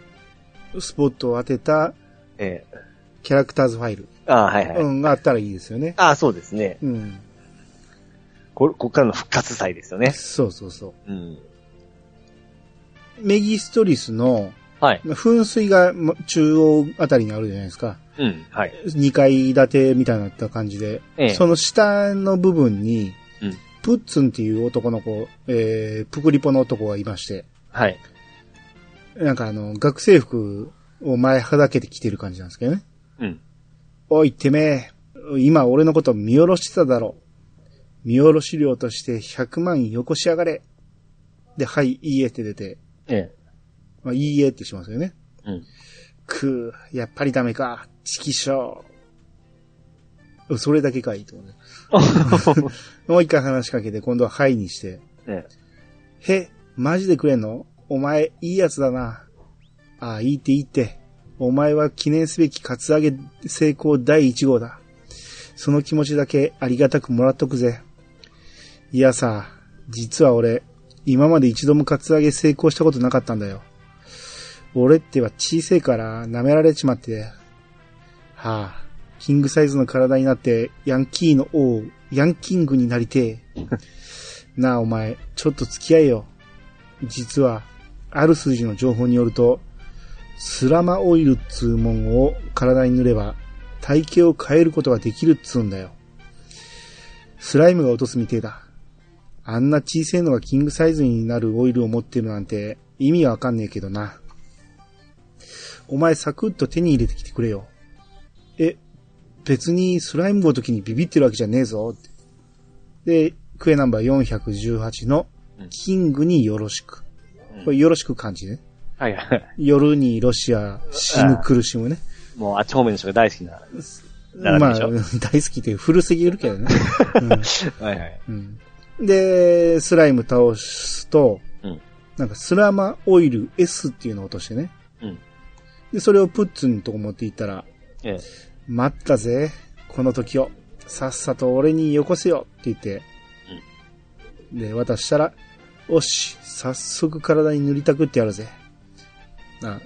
Speaker 1: スポットを当てた
Speaker 2: ええ。
Speaker 1: キャラクターズファイル、
Speaker 2: ああ、はいはい。
Speaker 1: うん、があったらいいですよね。
Speaker 2: ああ、そうですね。
Speaker 1: うん。
Speaker 2: こ、こっからの復活祭ですよね。
Speaker 1: そうそうそ
Speaker 2: うん。
Speaker 1: う。メギストリスの
Speaker 2: はい。
Speaker 1: 噴水がま中央あたりにあるじゃないですか。
Speaker 2: うん。はい。
Speaker 1: 2階建てみたいになった感じで、
Speaker 2: ええ
Speaker 1: その下の部分に、
Speaker 2: うん
Speaker 1: プッツンっていう男の子、えー、プクリポの男がいまして、
Speaker 2: はい。
Speaker 1: なんかあの、学生服を前はだけてきてる感じなんですけどね。
Speaker 2: うん。
Speaker 1: おい、てめえ、今俺のこと見下ろしてただろ。見下ろし料として100万よこしやがれ。で、はい、いいえって出て、
Speaker 2: ええ。
Speaker 1: まあ、いいえってしますよね。
Speaker 2: うん。
Speaker 1: くー、やっぱりダメか。チキショー。それだけかいいと思うね。もう一回話しかけて、今度ははいにして、
Speaker 2: え
Speaker 1: へ、マジでくれんの？お前、いいやつだな。ああ、いいっていいって。お前は記念すべきカツアゲ成功第一号だ。その気持ちだけありがたくもらっとくぜ。いやさ、実は俺、今まで一度もカツアゲ成功したことなかったんだよ。俺っては小せえから舐められちまって。はあ、キングサイズの体になってヤンキーの王、ヤンキングになりてえ。なあお前、ちょっと付き合えよ。実は、ある筋の情報によると、スラマオイルっつうもんを体に塗れば、体型を変えることができるっつうんだよ。スライムが落とすみてえだ。あんな小さいのがキングサイズになるオイルを持ってるなんて意味わかんねえけどな。お前サクッと手に入れてきてくれよ。え、別にスライムごときにビビってるわけじゃねえぞ。で、クエナンバー418のキングによろしく。これよろしく漢字ね。
Speaker 2: はいはい。
Speaker 1: 夜にロシア死ぬ苦しむね。
Speaker 2: もう、あっち方面の人が大好きな。並
Speaker 1: まあ、大好きって古すぎるけどね。
Speaker 2: はいはい。
Speaker 1: うんうんで、スライム倒すと、
Speaker 2: うん
Speaker 1: なんかスラマオイル S っていうのを落としてね。
Speaker 2: うん。
Speaker 1: で、それをプッツンのとこ持っていったら、
Speaker 2: ええ。
Speaker 1: 待ったぜ、この時を。さっさと俺によこせよって言って、で、渡したら、おし、早速体に塗りたくってやるぜ。あ、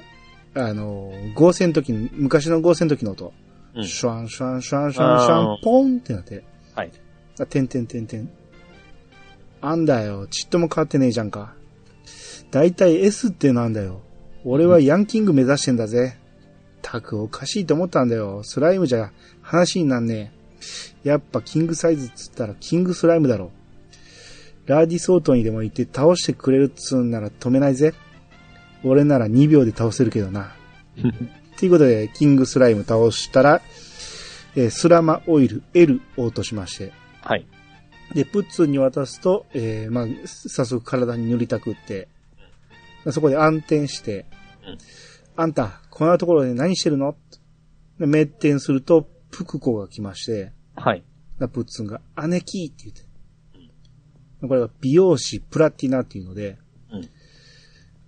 Speaker 1: あの、合成の時に、昔の合成の時の音。
Speaker 2: うん
Speaker 1: シュワンシュワンシュワンシュワンシュワ
Speaker 2: あ
Speaker 1: ン、ポンってなって。
Speaker 2: はい。
Speaker 1: あ、てんてんてんてん。あんだよ、ちっとも変わってねえじゃんか。だいたい S ってなんだよ。俺はヤンキング目指してんだぜ。たくおかしいと思ったんだよ。スライムじゃ話になんねえ。やっぱキングサイズっつったらキングスライムだろ。ラーディス王島にでも行って倒してくれるっつうんなら止めないぜ。俺なら2秒で倒せるけどな。ということで、キングスライム倒したら、えースラマオイル L を落としまして、
Speaker 2: はい。
Speaker 1: で、プッツンに渡すと、えー、まあ、早速体に塗りたくって、そこで暗転して、
Speaker 2: うん
Speaker 1: あんた、こんなところで何してるの？で滅転すると、プクコが来まして、
Speaker 2: はい。
Speaker 1: プッツンが、姉貴って言って。これは美容師プラティナっていうので、
Speaker 2: うん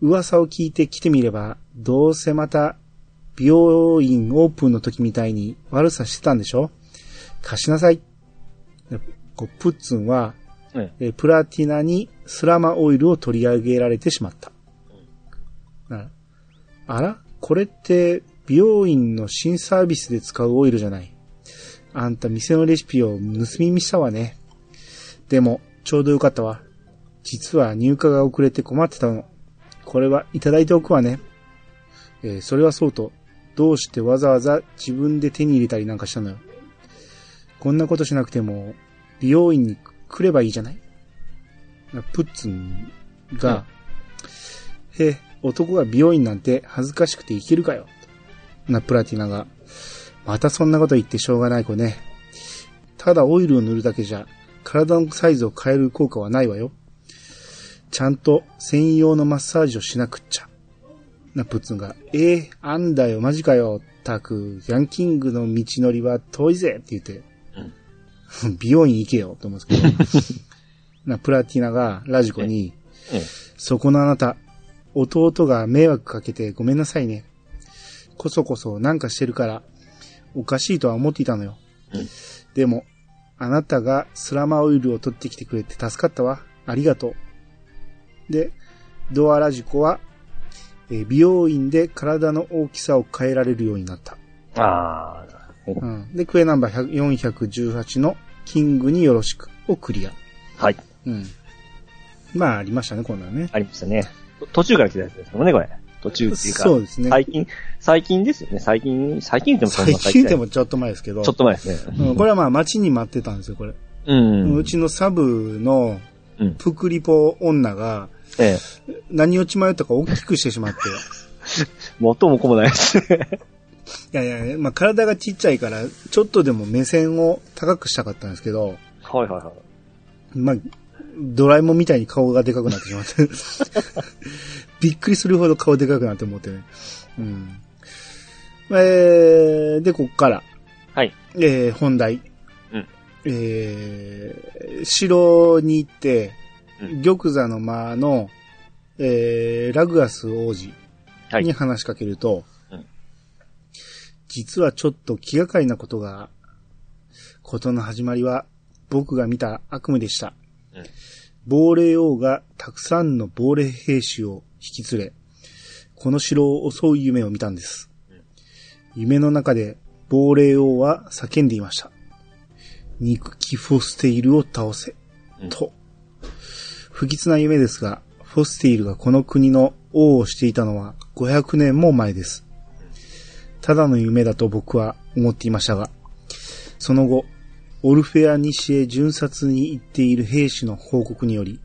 Speaker 1: 噂を聞いて来てみれば、どうせまた、美容院オープンの時みたいに悪さしてたんでしょ？貸しなさい。でこうプッツンは、
Speaker 2: え
Speaker 1: えープラティナにスラマオイルを取り上げられてしまった。ああらこれって美容院の新サービスで使うオイルじゃない。あんた店のレシピを盗み見したわね。でも、ちょうどよかったわ。実は入荷が遅れて困ってたの。これはいただいておくわね。えーそれはそうと、どうしてわざわざ自分で手に入れたりなんかしたのよ。こんなことしなくても、美容院に来ればいいじゃない？プッツンが、へえ、男が美容院なんて恥ずかしくていけるかよ。な、プラティナが、またそんなこと言ってしょうがない子ね。ただオイルを塗るだけじゃ、体のサイズを変える効果はないわよ。ちゃんと専用のマッサージをしなくっちゃ。な、プッツンが、ええあんだよ、マジかよ。たく、ヤンキングの道のりは遠いぜって言って、美容院行けよ、と思うんですけど。な、プラティナがラジコに、
Speaker 2: ええ
Speaker 1: そこのあなた、弟が迷惑かけてごめんなさいね。こそこそなんかしてるから、おかしいとは思っていたのよ。
Speaker 2: うん
Speaker 1: でも、あなたがスラマオイルを取ってきてくれて助かったわ。ありがとう。で、ドアラジコは、えー美容院で体の大きさを変えられるようになった。
Speaker 2: ああ。
Speaker 1: うん、で、クエナンバー100 418のキングによろしくをクリア。
Speaker 2: はい。
Speaker 1: うん。まあ、ありましたね、こんなのね。
Speaker 2: ありましたね。と途中から来たやつですもんね、これ。途中っていうか。
Speaker 1: そうですね。
Speaker 2: 最近、最近ですよね。最近、最近でもそんな
Speaker 1: 最近でもちょっと前ですけど。
Speaker 2: ちょっと前ですね。
Speaker 1: うん、これはまあ待ちに待ってたんですよ、これ。
Speaker 2: うん。
Speaker 1: うちのサブの
Speaker 2: うん。
Speaker 1: プクリポ女が
Speaker 2: ええ。
Speaker 1: 何を血迷ったか大きくしてしまって、
Speaker 2: 元も子もないですね。
Speaker 1: いやいや、まあ、体がちっちゃいから、ちょっとでも目線を高くしたかったんですけど、
Speaker 2: はいはいはい。
Speaker 1: まあ、ドラえもんみたいに顔がでかくなってしまって。びっくりするほど顔でかくなって思ってね。うん。えー、で、こっから、
Speaker 2: はい。
Speaker 1: えー、本題。
Speaker 2: うん
Speaker 1: えー、城に行って、
Speaker 2: うん
Speaker 1: 玉座の間の、えー、ラグアス王子
Speaker 2: はい
Speaker 1: に話しかけると、
Speaker 2: うん
Speaker 1: 実はちょっと気がかりなことが、ことの始まりは僕が見た悪夢でした。
Speaker 2: うん
Speaker 1: 亡霊王がたくさんの亡霊兵士を引き連れ、この城を襲う夢を見たんです。夢の中で亡霊王は叫んでいました。憎きフォステイルを倒せ。
Speaker 2: うん
Speaker 1: と。不吉な夢ですが、フォステイルがこの国の王をしていたのは500年も前です。ただの夢だと僕は思っていましたが、その後、オルフェア西へ巡察に行っている兵士の報告により、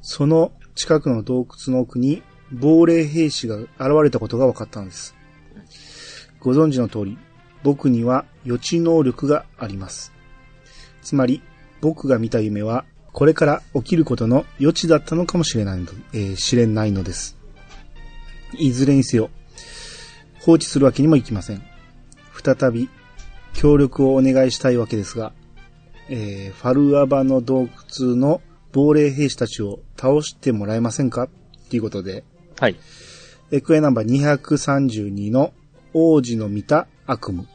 Speaker 1: その近くの洞窟の奥に亡霊兵士が現れたことが分かったのです。ご存知の通り、僕には予知能力があります。つまり、僕が見た夢は、これから起きることの予知だったのかもしれないの,、えー知れないのです。いずれにせよ、放置するわけにもいきません。再び、協力をお願いしたいわけですが、えーファルアバの洞窟の亡霊兵士たちを倒してもらえませんか？っていうことで、
Speaker 2: はい。
Speaker 1: エクエナンバー232の王子の見た悪夢。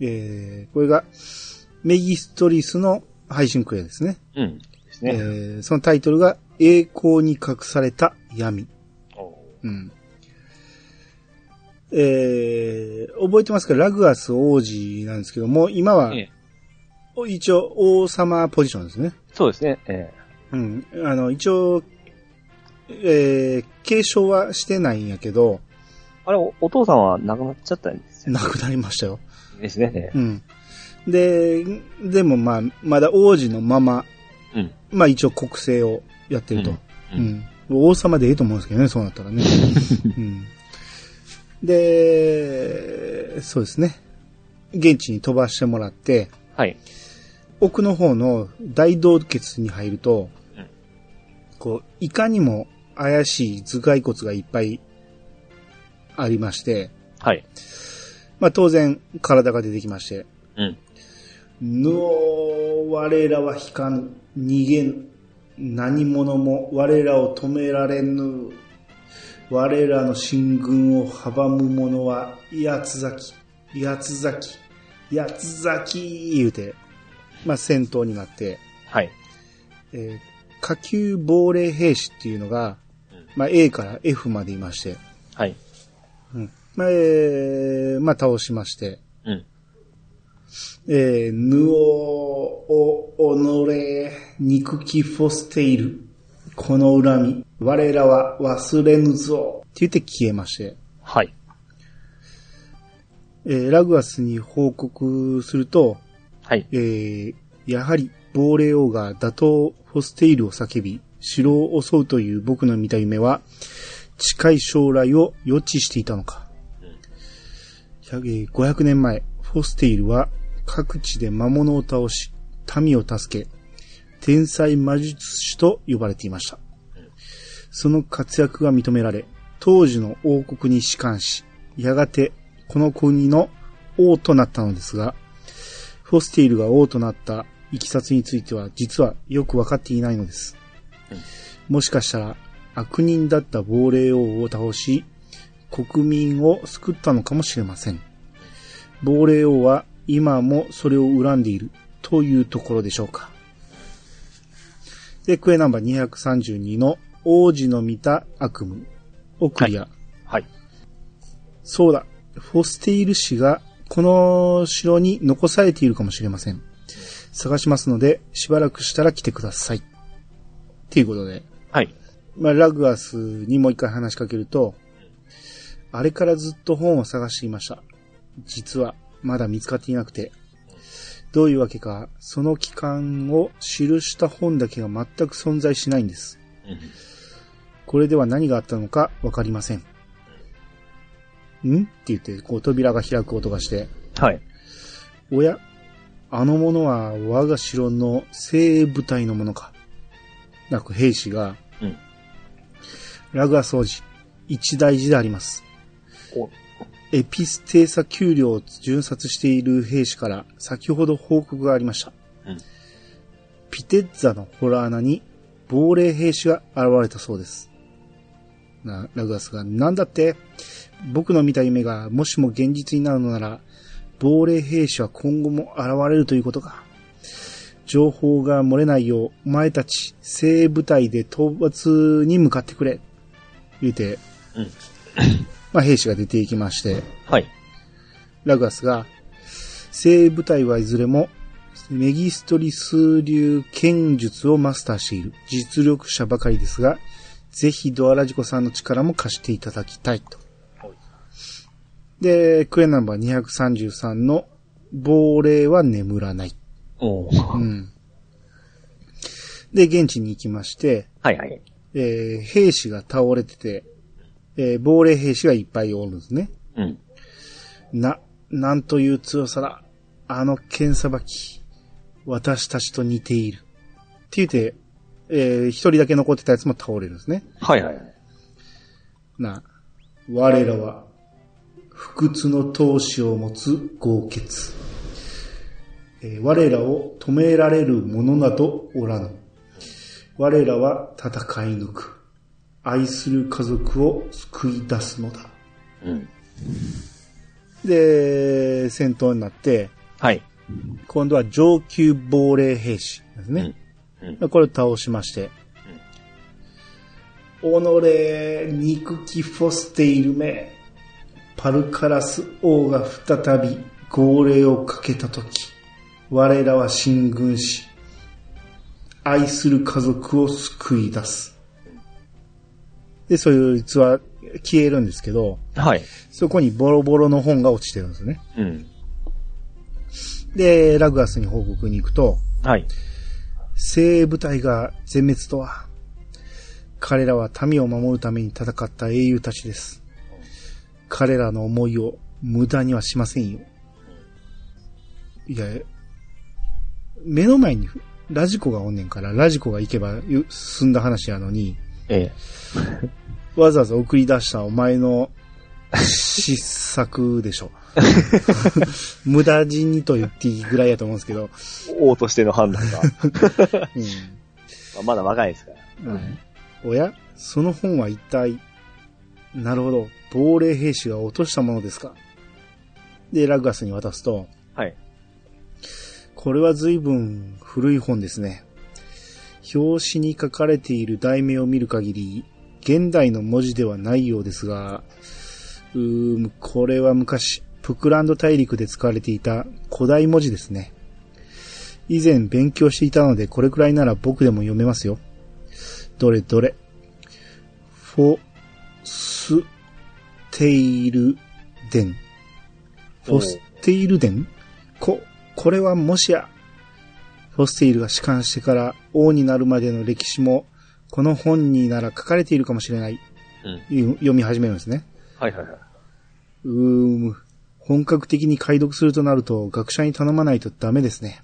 Speaker 1: えーこれがメギストリスの配信クエですね。
Speaker 2: うん。です
Speaker 1: え
Speaker 2: ね。
Speaker 1: ーそのタイトルが栄光に隠された闇。
Speaker 2: お
Speaker 1: うん。えー覚えてますか？ラグアス王子なんですけども、今は
Speaker 2: ええ
Speaker 1: 一応王様ポジションですね。
Speaker 2: そうですね。え
Speaker 1: うん。あの、一応、えー継承はしてないんやけど、
Speaker 2: あれ、おお父さんは亡くなっちゃったんですよ。
Speaker 1: 亡くなりましたよ。
Speaker 2: ですね。え
Speaker 1: うん。で、でもまあ、まだ王子のまま、
Speaker 2: えうん。
Speaker 1: まあ一応国政をやってると。
Speaker 2: う
Speaker 1: うんん。王様でいいと思うんですけどね、そうなったらね。うん。で、そうですね。現地に飛ばしてもらって、
Speaker 2: はい。
Speaker 1: 奥の方の大洞穴に入ると、
Speaker 2: うん
Speaker 1: こう、いかにも怪しい頭蓋骨がいっぱいありまして、
Speaker 2: はい。
Speaker 1: まあ当然体が出てきまして、
Speaker 2: うん。
Speaker 1: の我らは引かぬ、逃げぬ、何者も我らを止められぬ、我らの進軍を阻む者は八つ咲き、八つ咲き、八つ咲き、言うて、まあ戦闘になって、
Speaker 2: はい。
Speaker 1: えー下級亡霊兵士っていうのが、
Speaker 2: うん
Speaker 1: まあ A から F までいまして、
Speaker 2: はい。
Speaker 1: うん。まあ、えーまあ倒しまして、
Speaker 2: うん。
Speaker 1: えー、ぬお、お、おのれ、憎きフォステイル。この恨み、我らは忘れぬぞ。って言って消えまして、
Speaker 2: はい。
Speaker 1: えーラグアスに報告すると、
Speaker 2: はい。
Speaker 1: えーやはり亡霊王が打倒フォステイルを叫び、城を襲うという僕の見た夢は、近い将来を予知していたのか。100500年前、フォステイルは各地で魔物を倒し、民を助け、天才魔術師と呼ばれていました。その活躍が認められ、当時の王国に仕官し、やがてこの国の王となったのですが、フォステイルが王となったいきさつについては実はよくわかっていないのです。もしかしたら悪人だった亡霊王を倒し、国民を救ったのかもしれません。亡霊王は今もそれを恨んでいるというところでしょうか。で、クエナンバー232の王子の見た悪夢をクリア。
Speaker 2: はい。
Speaker 1: そうだ。フォステイル氏がこの城に残されているかもしれません。探しますので、しばらくしたら来てください。っていうことで。
Speaker 2: はい。
Speaker 1: まあ、ラグアスにもう一回話しかけると、あれからずっと本を探していました。実は、まだ見つかっていなくて。どういうわけか、その期間を記した本だけが全く存在しないんです。
Speaker 2: うん。
Speaker 1: これでは何があったのかわかりません。ん？って言って、こう扉が開く音がして、
Speaker 2: はい。
Speaker 1: おや？あの者は我が城の精鋭部隊のものか。なく兵士が、
Speaker 2: うん
Speaker 1: ラグア掃除、一大事であります。
Speaker 2: お
Speaker 1: エピステーサ給料を巡察している兵士から先ほど報告がありました。
Speaker 2: うん
Speaker 1: ピテッザのホラー穴に亡霊兵士が現れたそうです。な、ラグアスが、なんだって？僕の見た夢がもしも現実になるのなら、亡霊兵士は今後も現れるということか。情報が漏れないよう、お前たち、精鋭部隊で討伐に向かってくれ。言うて、
Speaker 2: うん
Speaker 1: まあ兵士が出ていきまして、
Speaker 2: はい。
Speaker 1: ラグアスが、精鋭部隊はいずれも、メギストリス流剣術をマスターしている実力者ばかりですが、ぜひドアラジコさんの力も貸していただきたいと。で、クエナンバー233の亡霊は眠らない。
Speaker 2: お
Speaker 1: うん。で、現地に行きまして、
Speaker 2: はいはい。
Speaker 1: えー兵士が倒れてて、えー亡霊兵士がいっぱいおるんですね。
Speaker 2: うん。
Speaker 1: な、なんという強さだ。あの剣さばき。私たちと似ている。って言って、えー一人だけ残ってたやつも倒れるんですね。
Speaker 2: はいはいはい。
Speaker 1: な、我らは、不屈の闘志を持つ豪傑。えー我らを止められる者などおらぬ。我らは戦い抜く。愛する家族を救い出すのだ。
Speaker 2: うん。
Speaker 1: で、戦闘になって、
Speaker 2: はい。
Speaker 1: 今度は上級亡霊兵士ですね。
Speaker 2: うん。
Speaker 1: これを倒しまして。己、憎きフォステイルめ。パルカラス王が再び号令をかけたとき、我らは進軍し、愛する家族を救い出す。で、そいつは消えるんですけど、
Speaker 2: はい。
Speaker 1: そこにボロボロの本が落ちてるんですね。
Speaker 2: うん。
Speaker 1: で、ラグアスに報告に行くと、
Speaker 2: はい。
Speaker 1: 精鋭部隊が全滅とは、彼らは民を守るために戦った英雄たちです。彼らの思いを無駄にはしませんよ。いや、目の前にラジコがおんねんから、ラジコが行けばゆ済んだ話やのに、
Speaker 2: え
Speaker 1: わざわざ送り出したお前の失策でしょ。無駄死にと言っていいぐらいやと思うんですけど、
Speaker 2: え。王としての判断が。
Speaker 1: うん
Speaker 2: まあまだ若いですから。
Speaker 1: うんおや？その本は一体、なるほど、亡霊兵士が落としたものですか？で、ラグアスに渡すと、
Speaker 2: はい。
Speaker 1: これは随分古い本ですね。表紙に書かれている題名を見る限り、現代の文字ではないようですが、うーん、これは昔、プクランド大陸で使われていた古代文字ですね。以前勉強していたので、これくらいなら僕でも読めますよ。どれどれ。フォステイルデン。フォステイルデン？こ、これはもしや、フォステイルが仕官してから王になるまでの歴史も、この本になら書かれているかもしれない。
Speaker 2: うん。
Speaker 1: 読み始めるんですね。
Speaker 2: はいはいはい。
Speaker 1: うーむ。本格的に解読するとなると、学者に頼まないとダメですね。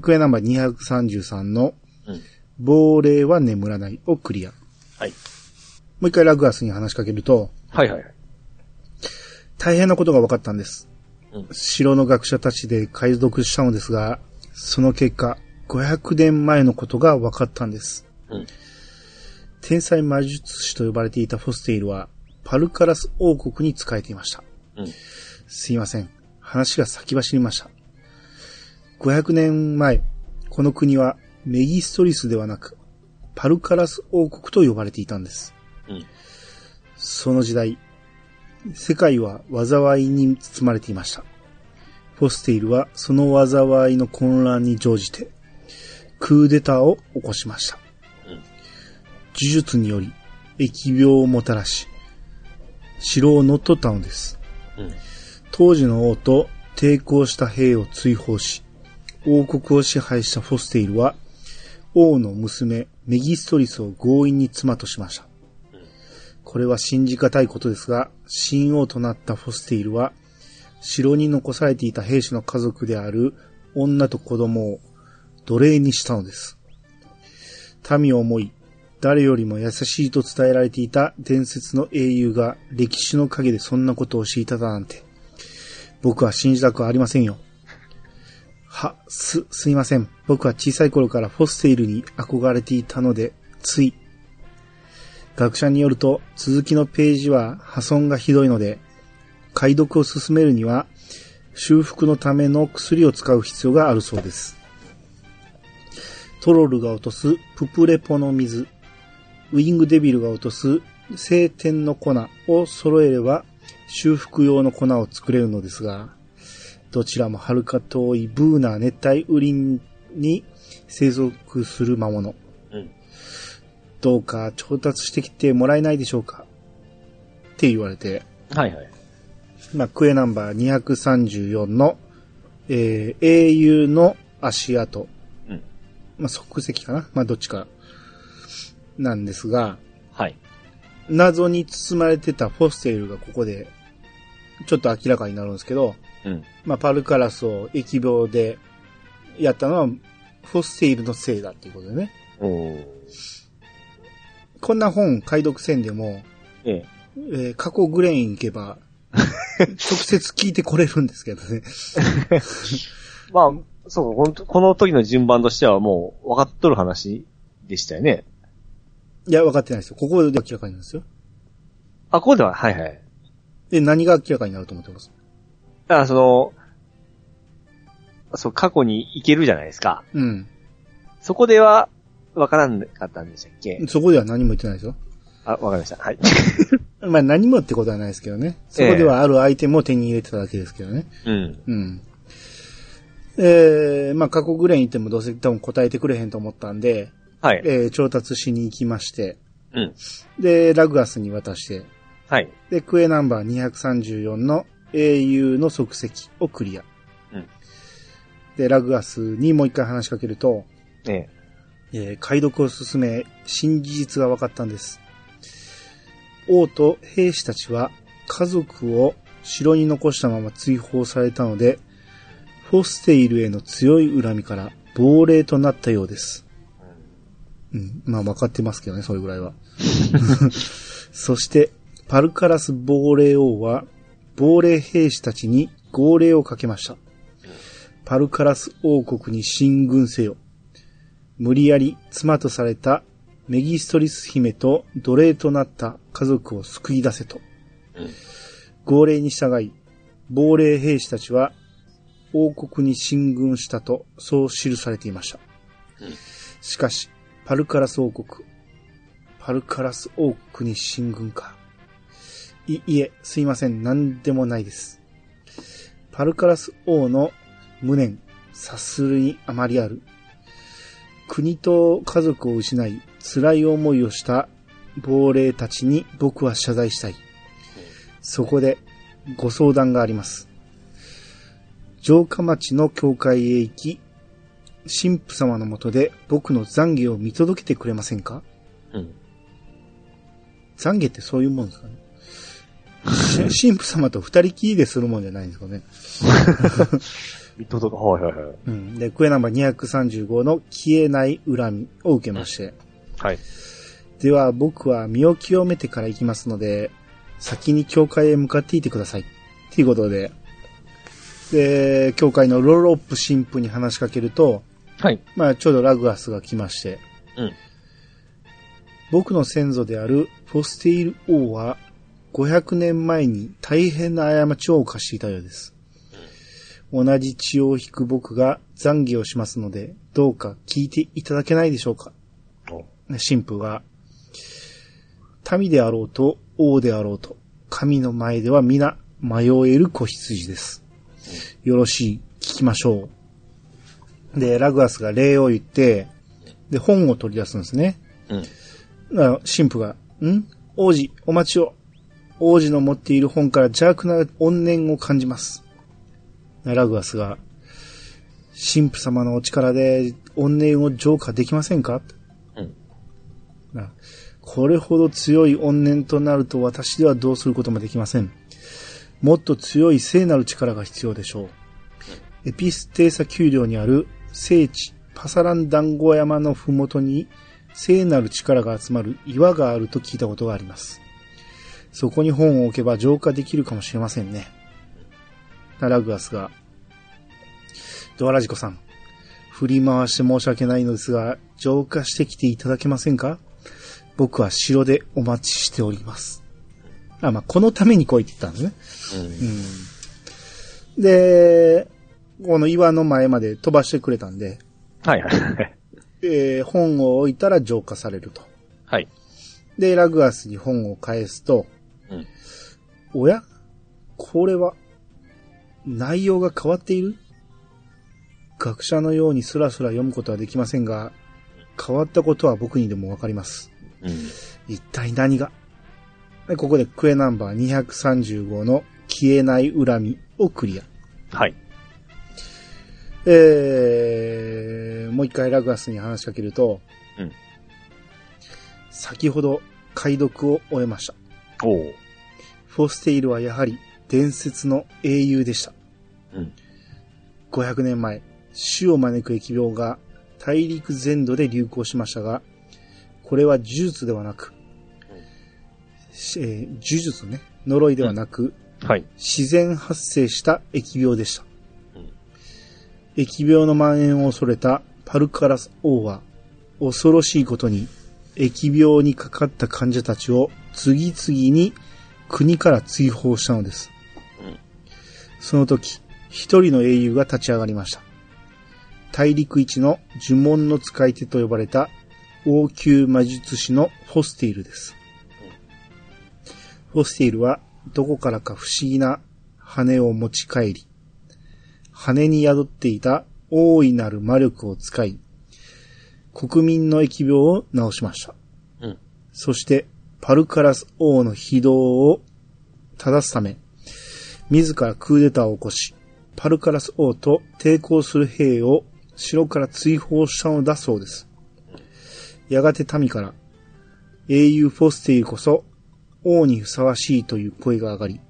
Speaker 1: クエナンバー233の、
Speaker 2: うん。
Speaker 1: 亡霊は眠らないをクリア。
Speaker 2: はい。
Speaker 1: もう一回ラグアスに話しかけると、
Speaker 2: はいはいはい。
Speaker 1: 大変なことが分かったんです。
Speaker 2: うん
Speaker 1: 城の学者たちで解読したのですが、その結果、500年前のことが分かったんです。
Speaker 2: うん。
Speaker 1: 天才魔術師と呼ばれていたフォステイルは、パルカラス王国に仕えていました。
Speaker 2: うん。
Speaker 1: すいません。話が先走りました。500年前、この国はメギストリスではなく、パルカラス王国と呼ばれていたんです。その時代、世界は災いに包まれていました。フォステイルはその災いの混乱に乗じて、クーデターを起こしました。呪術により疫病をもたらし、城を乗っ取ったのです。当時の王と抵抗した兵を追放し、王国を支配したフォステイルは、王の娘メギストリスを強引に妻としました。これは信じがたいことですが、神王となったフォステイルは、城に残されていた兵士の家族である女と子供を奴隷にしたのです。民を思い、誰よりも優しいと伝えられていた伝説の英雄が歴史の陰でそんなことをしていただなんて、僕は信じたくはありませんよ。は、す、すいません。僕は小さい頃からフォステイルに憧れていたので、つい。学者によると、続きのページは破損がひどいので、解読を進めるには、修復のための薬を使う必要があるそうです。トロルが落とすププレポの水、ウィングデビルが落とす晴天の粉を揃えれば修復用の粉を作れるのですが、どちらも遥か遠いブーナー熱帯雨林に生息する魔物。
Speaker 2: うん
Speaker 1: どうか調達してきてもらえないでしょうか？って言われて、
Speaker 2: はいはい。
Speaker 1: まあ、クエナンバー234の、えー英雄の足跡。
Speaker 2: うん
Speaker 1: まあ、即席かな？まあ、どっちか。なんですが、
Speaker 2: はい。
Speaker 1: 謎に包まれてたフォステイルがここで、ちょっと明らかになるんですけど、
Speaker 2: うん。
Speaker 1: まあ、パルカラスを疫病でやったのは、フォステイルのせいだっていうことでね。
Speaker 2: おー
Speaker 1: こんな本解読せんでも、
Speaker 2: ええ。
Speaker 1: えー過去グレイン行けば、直接聞いてこれるんですけどね。
Speaker 2: まあ、そう、本当この時の順番としてはもう分かっとる話でしたよね。
Speaker 1: いや、分かってないですよ。ここで明らかになるんですよ。
Speaker 2: あ、ここでは、はいはい。
Speaker 1: で、何が明らかになると思ってます？
Speaker 2: あ、その、そう、過去に行けるじゃないですか。
Speaker 1: うん。
Speaker 2: そこでは分からんかったんでしたっけ？
Speaker 1: そこでは何も言ってないですよ。
Speaker 2: あ、わかりました。はい。
Speaker 1: まあ何もってことはないですけどね。そこではあるアイテムを手に入れてただけですけどね。
Speaker 2: うん。
Speaker 1: うん。えー、まあ過去グレイン行ってもどうせ多分答えてくれへんと思ったんで、
Speaker 2: はい。
Speaker 1: えー、調達しに行きまして、
Speaker 2: うん。
Speaker 1: で、ラグアスに渡して、
Speaker 2: はい。
Speaker 1: で、クエナンバー234の英雄の即席をクリア。
Speaker 2: うん
Speaker 1: で、ラグアスにもう一回話しかけると、
Speaker 2: ええ。
Speaker 1: えー解読を進め、新事実が分かったんです。王と兵士たちは家族を城に残したまま追放されたので、フォステイルへの強い恨みから亡霊となったようです。うん、まあ分かってますけどね、それぐらいは。そして、パルカラス亡霊王は、亡霊兵士たちに号令をかけました。パルカラス王国に進軍せよ。無理やり妻とされたメギストリス姫と奴隷となった家族を救い出せと。
Speaker 2: うん
Speaker 1: 号令に従い、亡霊兵士たちは王国に進軍したと、そう記されていました。しかし、パルカラス王国、パルカラス王国に進軍か。い、いえ、すいません、何でもないです。パルカラス王の無念、察するにあまりある。国と家族を失い、辛い思いをした亡霊たちに僕は謝罪したい。そこで、ご相談があります。城下町の教会へ行き、神父様のもとで僕の懺悔を見届けてくれませんか？
Speaker 2: うん。
Speaker 1: 懺悔ってそういうもんですかね？し神父様と二人きりでするもんじゃないんですかね？
Speaker 2: はいはいはい。
Speaker 1: うん。で、クエナンバー235の消えない恨みを受けまして。
Speaker 2: はい。
Speaker 1: では僕は身を清めてから行きますので、先に教会へ向かっていてください。ということで、で、教会のロロップ神父に話しかけると、
Speaker 2: はい。
Speaker 1: まあちょうどラグアスが来まして、
Speaker 2: うん。
Speaker 1: 僕の先祖であるフォステイル王は500年前に大変な過ちを犯していたようです。同じ血を引く僕が懺悔をしますので、どうか聞いていただけないでしょうか？
Speaker 2: お
Speaker 1: 神父が、民であろうと王であろうと、神の前では皆迷える子羊です。よろしい、聞きましょう。で、ラグアスが礼を言って、で、本を取り出すんですね。
Speaker 2: うん。
Speaker 1: あ神父が、ん？王子、お待ちを。王子の持っている本から邪悪な怨念を感じます。ラグアスが、神父様のお力で怨念を浄化できませんか？
Speaker 2: うん。
Speaker 1: なこれほど強い怨念となると私ではどうすることもできません。もっと強い聖なる力が必要でしょう。エピステーサ丘陵にある聖地パサラン団子山のふもとに聖なる力が集まる岩があると聞いたことがあります。そこに本を置けば浄化できるかもしれませんね。ララグアスが、ドアラジコさん、振り回して申し訳ないのですが、浄化してきていただけませんか？僕は城でお待ちしております。あ、まあ、このために来いって言ったんですね。うん。で、この岩の前まで飛ばしてくれたんで、
Speaker 2: はいはいはい。
Speaker 1: えー本を置いたら浄化されると。
Speaker 2: はい。
Speaker 1: で、ラグアスに本を返すと、
Speaker 2: うん
Speaker 1: おや？これは、内容が変わっている？学者のようにスラスラ読むことはできませんが、変わったことは僕にでもわかります。
Speaker 2: うん。
Speaker 1: 一体何が？でここでクエナンバー235の消えない恨みをクリア。
Speaker 2: はい。
Speaker 1: えー、もう一回ラグアスに話しかけると、
Speaker 2: うん
Speaker 1: 先ほど解読を終えました。
Speaker 2: おお。
Speaker 1: フォステイルはやはり伝説の英雄でした。
Speaker 2: うん。
Speaker 1: 500年前、死を招く疫病が大陸全土で流行しましたが、これは呪術ではなく、しえー呪術ね、呪いではなく、
Speaker 2: はい。
Speaker 1: 自然発生した疫病でした。
Speaker 2: うん
Speaker 1: 疫病の蔓延を恐れたパルカラス王は、恐ろしいことに、疫病にかかった患者たちを次々に国から追放したのです。
Speaker 2: うん
Speaker 1: その時、一人の英雄が立ち上がりました。大陸一の呪文の使い手と呼ばれた王宮魔術師のフォステイルです。フォステイルはどこからか不思議な羽を持ち帰り、羽に宿っていた大いなる魔力を使い、国民の疫病を治しました。
Speaker 2: うん。
Speaker 1: そして、パルカラス王の非道を正すため、自らクーデターを起こし、パルカラス王と抵抗する兵を城から追放したのだそうです。やがて民から、英雄フォステイこそ王にふさわしいという声が上がり、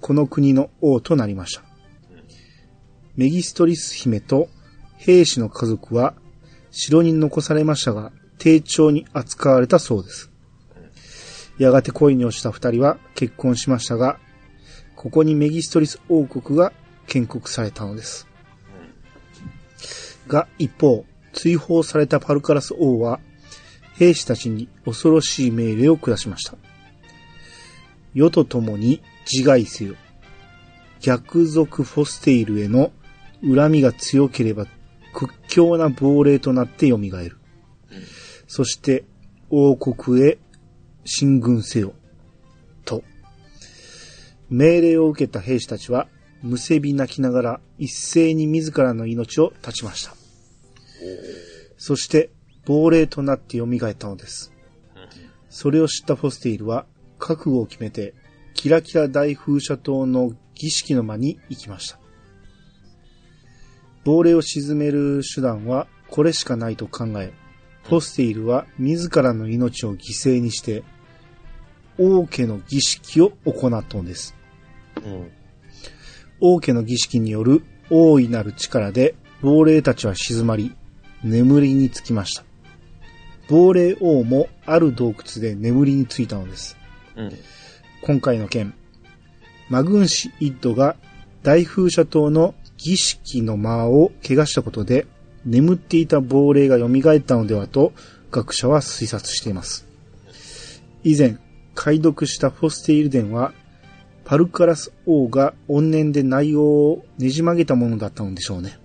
Speaker 1: この国の王となりました。メギストリス姫と兵士の家族は城に残されましたが、丁重に扱われたそうです。やがて恋に落ちた二人は結婚しましたが、ここにメギストリス王国が建国されたのです。が、一方、追放されたパルカラス王は、兵士たちに恐ろしい命令を下しました。世と共に自害せよ。逆賊フォステイルへの恨みが強ければ屈強な亡霊となって蘇る。そして王国へ進軍せよ。と。命令を受けた兵士たちはむせび泣きながら一斉に自らの命を絶ちました。そして亡霊となって蘇ったのです。それを知ったフォステイルは覚悟を決めてキラキラ大風車島の儀式の間に行きました。亡霊を鎮める手段はこれしかないと考え、フォステイルは自らの命を犠牲にして、王家の儀式を行ったのです。
Speaker 2: うん。
Speaker 1: 王家の儀式による大いなる力で亡霊たちは静まり、眠りにつきました。亡霊王もある洞窟で眠りについたのです。
Speaker 2: うん。
Speaker 1: 今回の件、マグン氏一家が大風車島の儀式の間を怪我したことで、眠っていた亡霊が蘇ったのではと学者は推察しています。以前、解読したフォステイル伝は、パルカラス王が怨念で内容をねじ曲げたものだったのでしょうね。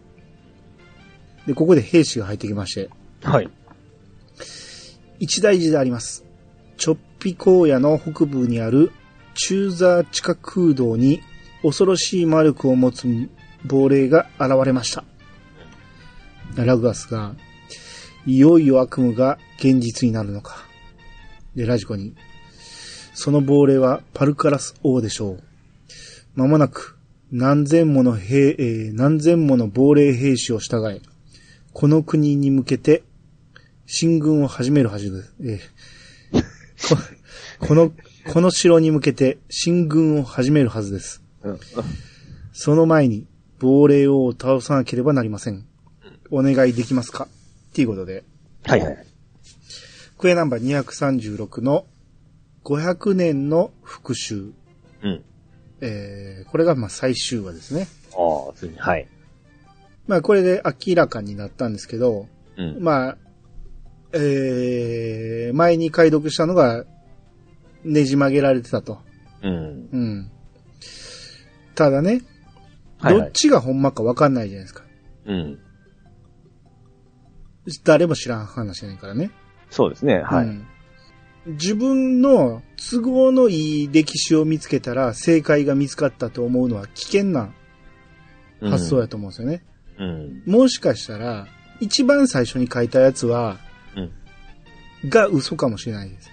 Speaker 1: で、ここで兵士が入ってきまして、
Speaker 2: はい。
Speaker 1: 一大事であります。チョッピ荒野の北部にある中座地下空洞に恐ろしい魔力を持つ亡霊が現れました。ラグアスが、いよいよ悪夢が現実になるのか。で、ラジコに、その亡霊はパルカラス王でしょう。まもなく何千もの兵、えー何千もの亡霊兵士を従え、この国に向けて進軍を始めるはずです。えーこ この、この城に向けて進軍を始めるはずです。
Speaker 2: うん。
Speaker 1: その前に、亡霊王を倒さなければなりません。お願いできますか？っていうことで、
Speaker 2: はいはい。
Speaker 1: クエナンバー236の500年の復讐。
Speaker 2: うん。
Speaker 1: えー、これがまあ最終話ですね。
Speaker 2: ああ、ついに。はい。
Speaker 1: まあこれで明らかになったんですけど、
Speaker 2: うん。
Speaker 1: まあ、えー、前に解読したのがねじ曲げられてたと。
Speaker 2: うん。
Speaker 1: うん。ただね、
Speaker 2: はいはい
Speaker 1: どっちがほんまかわかんないじゃないですか。
Speaker 2: うん。
Speaker 1: 誰も知らん話じゃないからね。
Speaker 2: そうですね。はい。
Speaker 1: うん自分の都合のいい歴史を見つけたら正解が見つかったと思うのは危険な発想やと思うんですよね。
Speaker 2: うん。
Speaker 1: もしかしたら、一番最初に書いたやつは、
Speaker 2: うん
Speaker 1: が嘘かもしれないです。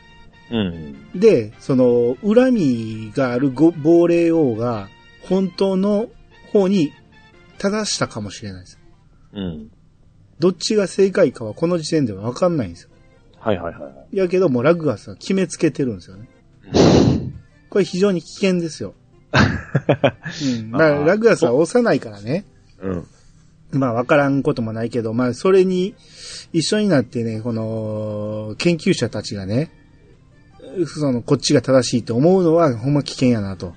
Speaker 2: うん。
Speaker 1: で、その、恨みがあるご亡霊王が、本当の方に正したかもしれないです。
Speaker 2: うん。
Speaker 1: どっちが正解かはこの時点ではわかんないんですよ。
Speaker 2: はいはいはい。
Speaker 1: やけどもうラグガスは決めつけてるんですよね。これ非常に危険ですよ。うん、まあ、ラグガスは幼いからね。
Speaker 2: うん。
Speaker 1: まあ、わからんこともないけど、まあ、それに一緒になってね、この、研究者たちがね、その、こっちが正しいと思うのは、ほんま危険やなと。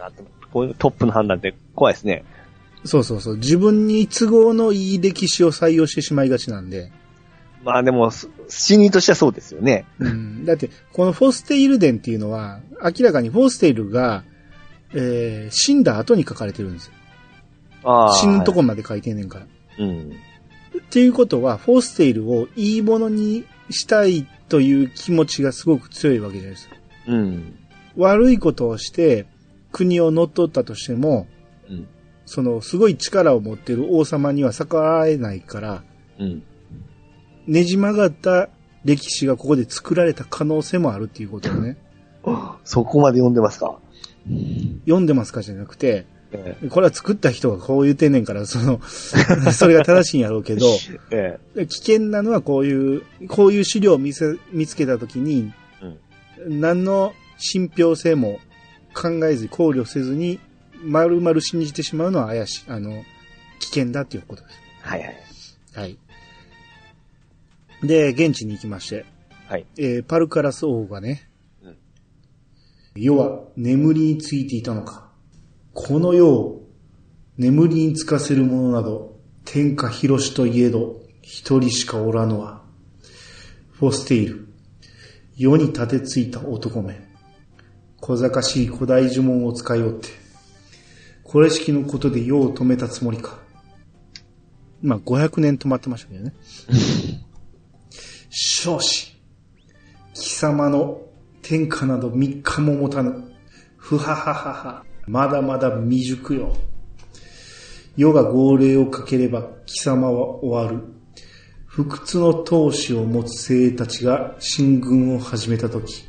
Speaker 2: あとこういうトップの判断って怖いですね。
Speaker 1: そうそうそう。自分に都合のいい歴史を採用してしまいがちなんで。
Speaker 2: まあでも、す死人としてはそうですよね。
Speaker 1: うん。だって、このフォステイル伝っていうのは、明らかにフォステイルが、えー、死んだ後に書かれてるんですよ。死ぬとこまで書いてんねんから。
Speaker 2: うん。
Speaker 1: っていうことは、フォステイルをいいものにしたいという気持ちがすごく強いわけじゃないですか。
Speaker 2: うん。
Speaker 1: 悪いことをして、国を乗っ取ったとしても、
Speaker 2: うん。
Speaker 1: その、すごい力を持ってる王様には逆らえないから、
Speaker 2: うん。
Speaker 1: ねじ曲がった歴史がここで作られた可能性もあるっていうことをね、
Speaker 2: そこまで読んでますか？
Speaker 1: 読んでますかじゃなくて、
Speaker 2: え
Speaker 1: これは作った人がこう言ってんねんから、その、それが正しいんやろうけど、
Speaker 2: え。え
Speaker 1: 危険なのはこういう、こういう資料を見せ、見つけたときに、何の信憑性も考えず、考慮せずに、丸々信じてしまうのは怪しい、あの、危険だっていうことで
Speaker 2: え。はいはい。
Speaker 1: す。はい。で、現地に行きまして、
Speaker 2: はい。
Speaker 1: えーパルカラス王がね、
Speaker 2: うん
Speaker 1: 世は眠りについていたのか。この世を眠りにつかせる者など、天下広しといえど、一人しかおらぬわ。フォステイル、世に立てついた男め。小賢しい古代呪文を使いおって、これ式のことで世を止めたつもりか。まあ、500年止まってましたけどね。少子。貴様の天下など三日も持たぬ。ふはははは。まだまだ未熟よ。世が号令をかければ貴様は終わる。不屈の闘志を持つ精鋭たちが進軍を始めたとき、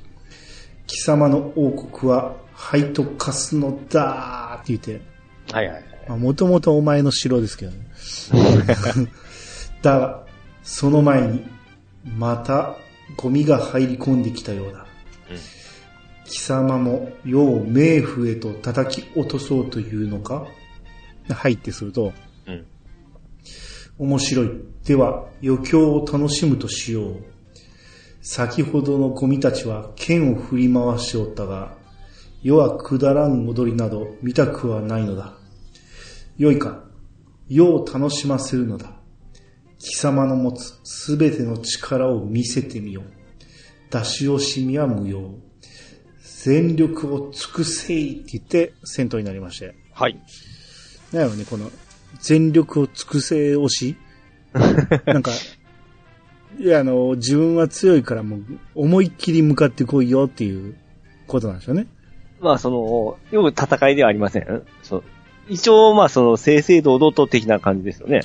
Speaker 1: 貴様の王国は灰と化すのだーって言って、
Speaker 2: はいはいはい。
Speaker 1: まあ、もともとお前の城ですけどね。だが、その前に、また、ゴミが入り込んできたようだ。貴様も、世を冥府へと叩き落とそうというのか？はいってすると、
Speaker 2: うん。
Speaker 1: 面白い。では、余興を楽しむとしよう。先ほどのゴミたちは剣を振り回しておったが、世はくだらん踊りなど見たくはないのだ。良いか、世を楽しませるのだ。貴様の持つすべての力を見せてみよう。出し惜しみは無用。全力を尽くせいって言って戦闘になりまして。
Speaker 2: はい。
Speaker 1: なんやろね、この、全力を尽くせ押し？なんか、いや、あの、自分は強いからもう、思いっきり向かってこいよっていうことなんでしょうね。
Speaker 2: まあその、よく戦いではありません。そう。一応、まあその、正々堂々と的な感じですよね。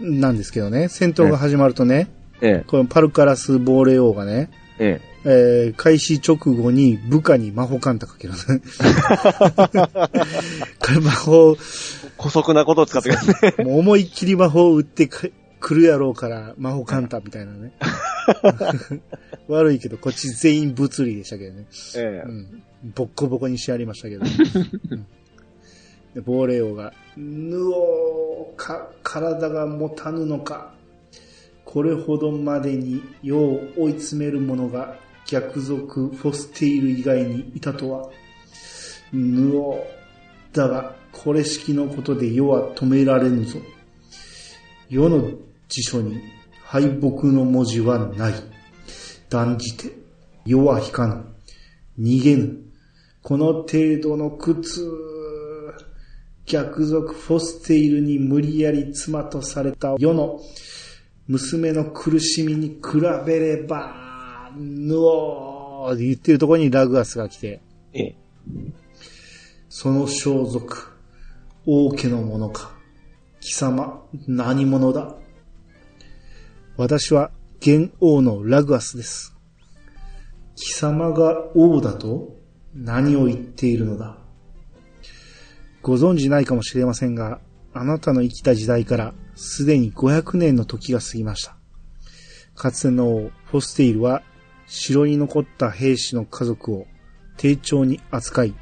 Speaker 1: なんですけどね、戦闘が始まるとね、
Speaker 2: え
Speaker 1: このパルカラス亡霊王がね、
Speaker 2: え。え
Speaker 1: えー開始直後に部下に魔法カンタかける魔法、
Speaker 2: え。古速なことを使ってください。
Speaker 1: もう思いっきり魔法を打ってか来るやろうから魔法カンタみたいなね。悪いけど、こっち全員物理でしたけどね。
Speaker 2: ええ
Speaker 1: うん。ボッコボコにしてやりましたけど。うんで亡霊王が、ぬおーか、体が持たぬのか。これほどまでに世を追い詰める者が逆賊フォステイル以外にいたとは。ぬおだが、これ式のことで世は止められぬぞ。世の辞書に敗北の文字はない。断じて、世は引かぬ。逃げぬ。この程度の苦痛。逆賊フォステイルに無理やり妻とされた世の娘の苦しみに比べれば、ぬおーって言ってるところにラグアスが来て、
Speaker 2: ええ。
Speaker 1: その装束、王家のものか。貴様、何者だ？私は、元王のラグアスです。貴様が王だと何を言っているのだ？ご存知ないかもしれませんが、あなたの生きた時代からすでに500年の時が過ぎました。かつての王、フォステイルは、城に残った兵士の家族を丁重に扱い、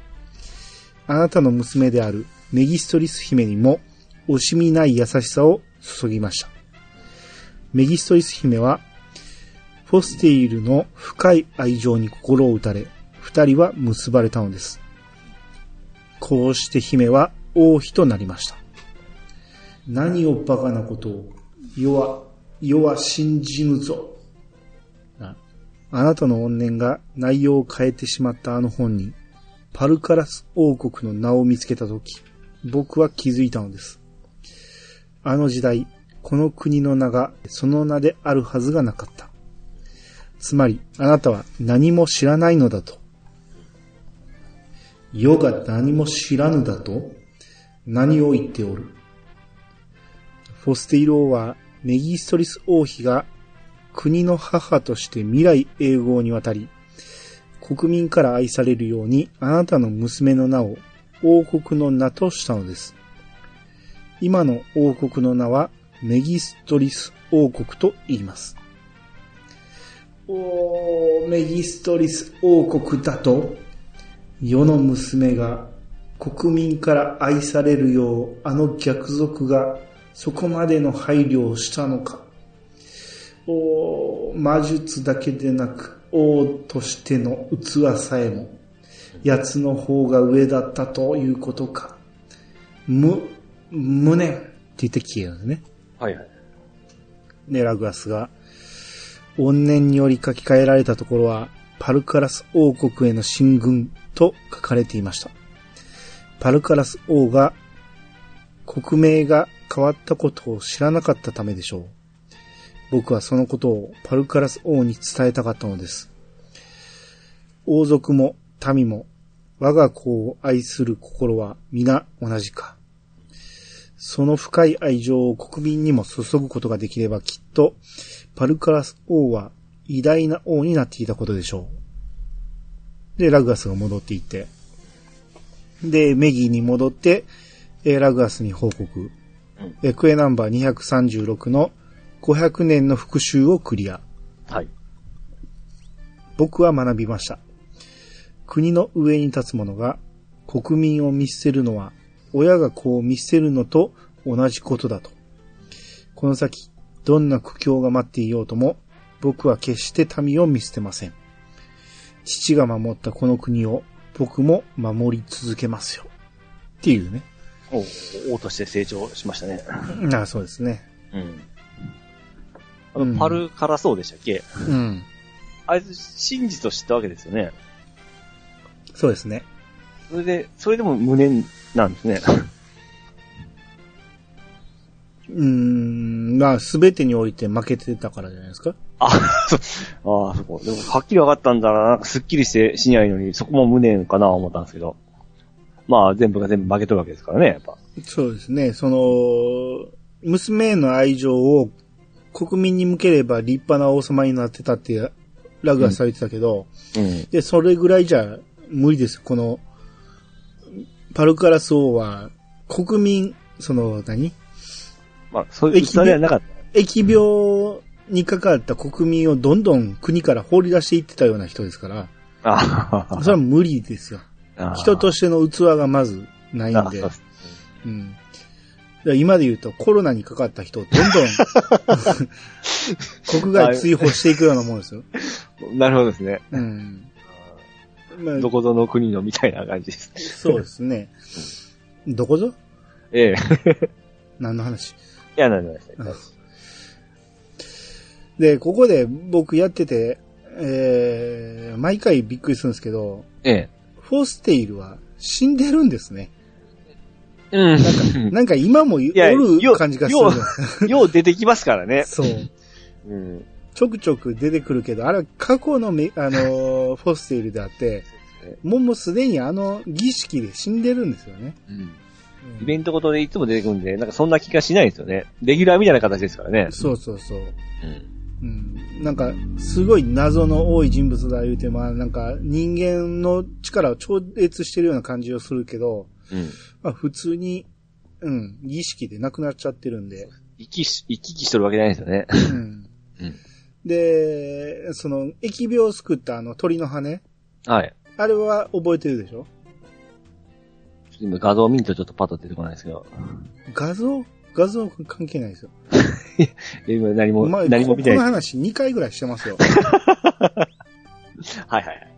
Speaker 1: あなたの娘であるメギストリス姫にも惜しみない優しさを注ぎました。メギストリス姫は、フォステイルの深い愛情に心を打たれ、二人は結ばれたのです。こうして姫は王妃となりました。何をバカなことを、世は、世は信じぬぞ。あなたの怨念が内容を変えてしまったあの本に、パルカラス王国の名を見つけたとき、僕は気づいたのです。あの時代、この国の名がその名であるはずがなかった。つまり、あなたは何も知らないのだと。世が何も知らぬだと何を言っておる。フォステイローはメギストリス王妃が国の母として未来永劫にわたり、国民から愛されるようにあなたの娘の名を王国の名としたのです。今の王国の名はメギストリス王国と言います。おー、メギストリス王国だと、世の娘が国民から愛されるようあの逆賊がそこまでの配慮をしたのか。おー魔術だけでなく王としての器さえも奴の方が上だったということか。む、無念って言って消えるんですね。
Speaker 2: はいはい。
Speaker 1: で、ラグアスが、怨念により書き換えられたところは、パルカラス王国への進軍と書かれていました。パルカラス王が、国名が変わったことを知らなかったためでしょう。僕はそのことをパルカラス王に伝えたかったのです。王族も民も我が子を愛する心は皆同じか。その深い愛情を国民にも注ぐことができればきっと、パルカラス王は偉大な王になっていたことでしょう。で、ラグアスが戻っていって、で、メギーに戻って、ラグアスに報告。えークエナンバー236の500年の復讐をクリア。
Speaker 2: はい。
Speaker 1: 僕は学びました。国の上に立つ者が国民を見捨てるのは親が子を見捨てるのと同じことだと。この先、どんな苦境が待っていようとも僕は決して民を見捨てません。父が守ったこの国を僕も守り続けますよ。っていうね。
Speaker 2: 王王として成長しましたね。
Speaker 1: あ あ、そうですね。
Speaker 2: うん。あの、
Speaker 1: うん
Speaker 2: パルカラソウでしたっけ？
Speaker 1: うん。
Speaker 2: あいつ、真実を知ったわけですよね。
Speaker 1: そうですね。
Speaker 2: それで、それでも無念なんですね。
Speaker 1: うーん、まあ、すべてにおいて負けてたからじゃないですか？
Speaker 2: あ、そう、ああ、そこ。でも、はっきり分かったんだな、なんかすっきりしてしないのに、そこも無念かな思ったんですけど。まあ、全部が全部負けとるわけですからね、やっぱ。
Speaker 1: そうですね。その、娘への愛情を国民に向ければ立派な王様になってたってラグアスされてたけど、
Speaker 2: うん。
Speaker 1: で、それぐらいじゃ無理です。この、パルカラス王は国民、その何、
Speaker 2: まあ、そういうはなかった。
Speaker 1: 疫病に関わった国民をどんどん国から放り出していってたような人ですから、
Speaker 2: あ
Speaker 1: それは無理ですよ。
Speaker 2: あ。
Speaker 1: 人としての器がまずないんで
Speaker 2: う
Speaker 1: ん。今で言うとコロナにかかった人をどんどん 国外追放していくようなもんですよ。
Speaker 2: なるほどですね。
Speaker 1: うん。まあ
Speaker 2: どこぞの国のみたいな感じですね。
Speaker 1: そうですね。どこぞ？
Speaker 2: ええ。
Speaker 1: 何の話？
Speaker 2: いや、なんでもないで
Speaker 1: ここで僕やってて、えー、毎回びっくりするんですけど、
Speaker 2: ええ。
Speaker 1: フォーステイルは死んでるんですね。
Speaker 2: うん。
Speaker 1: なんか 今もお
Speaker 2: や
Speaker 1: る
Speaker 2: よ
Speaker 1: 感じがする
Speaker 2: よ。よう出てきますからね。
Speaker 1: そう。
Speaker 2: うん。
Speaker 1: ちょくちょく出てくるけど、あれは過去のめ、あのー フォーステイルであって、もうもうすでにあの儀式で死んでるんですよね。
Speaker 2: うん。
Speaker 1: うん
Speaker 2: イベントごとでいつも出てくるんで、なんかそんな気がしないですよね。レギュラーみたいな形ですからね。
Speaker 1: そうそうそう。
Speaker 2: うん。
Speaker 1: うん。なんか、すごい謎の多い人物だ言うて、まあなんか人間の力を超越してるような感じをするけど、
Speaker 2: うん。
Speaker 1: まあ普通に、うん、儀式で亡くなっちゃってるんで、
Speaker 2: 生きし、生き生きしとるわけないですよね。
Speaker 1: うん。
Speaker 2: うん。
Speaker 1: で、その、疫病を救ったあの鳥の羽
Speaker 2: はい。
Speaker 1: あれは覚えてるでしょ？
Speaker 2: 今画像を見るとちょっとパッと出てこないですけど。
Speaker 1: 画像？画像関係ないですよ。
Speaker 2: 今何も、
Speaker 1: まあ、
Speaker 2: 何も見て
Speaker 1: ここの
Speaker 2: ない。
Speaker 1: 話2回ぐらいしてますよ。
Speaker 2: はいはいはい。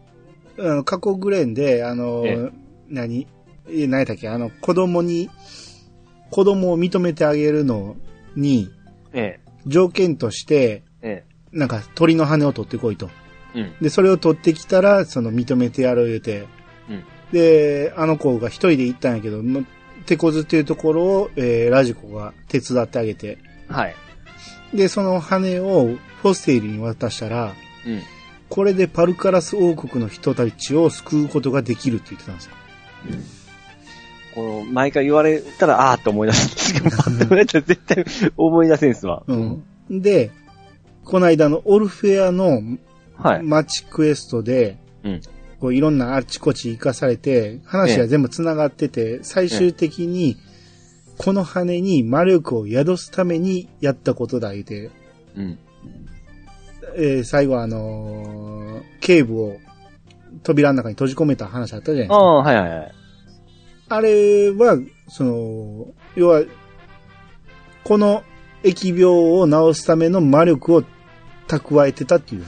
Speaker 1: あの、過去グレンで、あの、
Speaker 2: え
Speaker 1: 何？え、何やったっけ？あの、子供に、子供を認めてあげるのに、
Speaker 2: え
Speaker 1: 条件として、
Speaker 2: え。え
Speaker 1: なんか鳥の羽を取ってこいと。
Speaker 2: え。うん。
Speaker 1: で、それを取ってきたら、その認めてやる言うて。
Speaker 2: うん
Speaker 1: で、あの子が一人で行ったんやけど、の手こずっていうところを、えーラジコが手伝ってあげて。
Speaker 2: はい。
Speaker 1: で、その羽をフォステイルに渡したら、
Speaker 2: うん。
Speaker 1: これでパルカラス王国の人たちを救うことができるって言ってたんですよ。
Speaker 2: この、毎回言われたら、あーって思い出すんですけど、パッと言われたら絶対思い出せんすわ。
Speaker 1: うん。で、この間のオルフェアの
Speaker 2: はい。
Speaker 1: マッチクエストで、
Speaker 2: うん。
Speaker 1: こういろんなあっちこっち行かされて、話が全部繋がってて、最終的に、この羽に魔力を宿すためにやったことだ言うて、
Speaker 2: うん。
Speaker 1: えー最後あのー警部を扉の中に閉じ込めた話あったじゃないですか。
Speaker 2: ああ、はいはいはい。
Speaker 1: あれは、その、要は、この疫病を治すための魔力を蓄えてたっていう、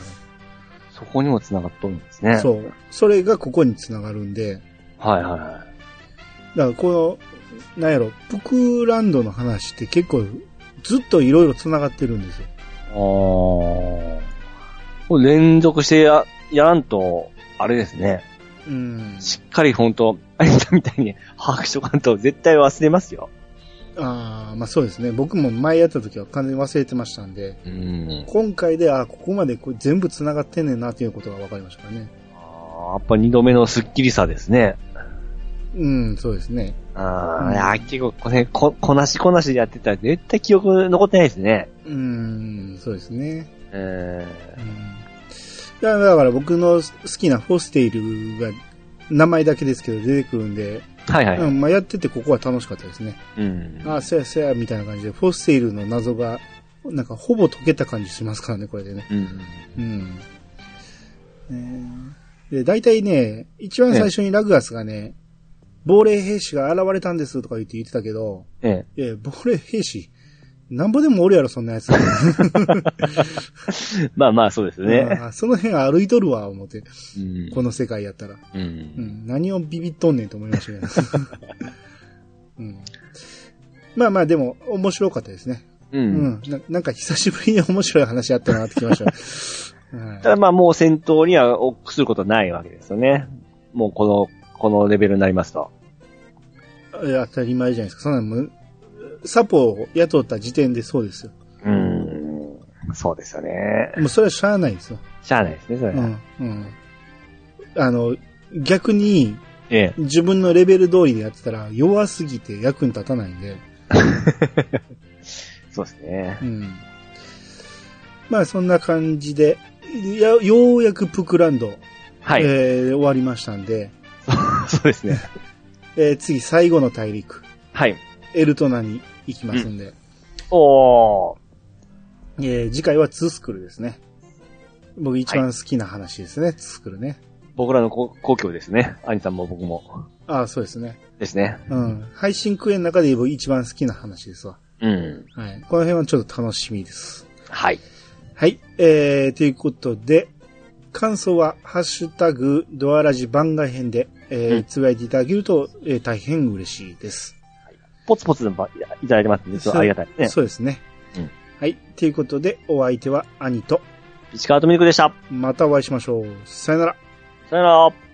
Speaker 2: そこにも繋がっとるんですね。う。
Speaker 1: そう。それがここにつながるんで、
Speaker 2: はいはいはい。
Speaker 1: だからこの、なんやろ、プクランドの話って結構ずっといろいろ繋がってるんですよ。
Speaker 2: ああ。連続してや、やらんと、あれですね。
Speaker 1: うん。
Speaker 2: しっかり本当あれみたいに把握しとかんと絶対忘れますよ。
Speaker 1: ああ、まあそうですね。僕も前やった時は完全に忘れてましたんで、
Speaker 2: うん。
Speaker 1: 今回で、あここまでこれ全部繋がってんねんなっていうことが分かりましたからね。
Speaker 2: あーやっぱ二度目のスッキリさですね。
Speaker 1: うん、そうですね。
Speaker 2: ああ、
Speaker 1: うん
Speaker 2: いや結構これ、こ、こなしこなしでやってたら絶対記憶残ってないですね。
Speaker 1: うん、そうですね。
Speaker 2: え
Speaker 1: うんだから僕の好きなフォステイルが名前だけですけど出てくるんで、
Speaker 2: ー、はいはい。
Speaker 1: うん、まあやっててここは楽しかったですね。
Speaker 2: うん。
Speaker 1: ああ、そやそや、みたいな感じで、フォステイルの謎が、なんかほぼ解けた感じしますからね、これでね。
Speaker 2: うん。
Speaker 1: うん。えーで、大体ね、一番最初にラグアスがね、亡霊兵士が現れたんですとか言って言ってたけど、
Speaker 2: ええ。
Speaker 1: 亡霊兵士、なんぼでもおるやろ、そんなやつ。
Speaker 2: まあまあそうですね。
Speaker 1: その辺歩いとるわ、思って。
Speaker 2: うん。
Speaker 1: この世界やったら。
Speaker 2: う。
Speaker 1: うんん、何をビビっとんねんと思いましたけど。うん、まあまあ、でも、面白かったですね。
Speaker 2: う。
Speaker 1: うんん。ななんか久しぶりに面白い話あったなってきました。は い
Speaker 2: ただまあもう戦闘には臆することはないわけですよね。もうこの、このレベルになりますと。
Speaker 1: いや当たり前じゃないですか。そんなサポを雇った時点でそうですよ。
Speaker 2: うん。そうですよね。
Speaker 1: もうそれはしゃあないですよ。
Speaker 2: しゃあないですね、それは。
Speaker 1: うん。うん。あの、逆に
Speaker 2: ええ。
Speaker 1: 自分のレベル通りでやってたら弱すぎて役に立たないんで。
Speaker 2: そうですね。
Speaker 1: うん。まあそんな感じで、やようやくプクランド、
Speaker 2: はい。
Speaker 1: えー終わりましたんで、
Speaker 2: そうですね。
Speaker 1: えー次最後の大陸、
Speaker 2: はい。
Speaker 1: エルトナに行きますんで、
Speaker 2: おー。
Speaker 1: えー次回はツースクールですね。僕一番好きな話ですね、ツースクールね。
Speaker 2: 僕らの故故郷ですね。兄さんも僕も。
Speaker 1: ああ、そうですね。
Speaker 2: ですね。
Speaker 1: うん。配信クエの中で僕一番好きな話ですわ。
Speaker 2: うん。
Speaker 1: はい。この辺はちょっと楽しみです。
Speaker 2: はい。
Speaker 1: はい。えー、ということで、感想は、ハッシュタグ、ドアラジ番外編で、えー
Speaker 2: うん
Speaker 1: つぶやいていただけると、えー大変嬉しいです。
Speaker 2: ポツポツいただいてますんで、ちょっとありがたいですね。
Speaker 1: そうですね。
Speaker 2: うん
Speaker 1: はい。ということで、お相手は兄と、
Speaker 2: ピチカートミルクでした。
Speaker 1: またお会いしましょう。さよなら。
Speaker 2: さよなら。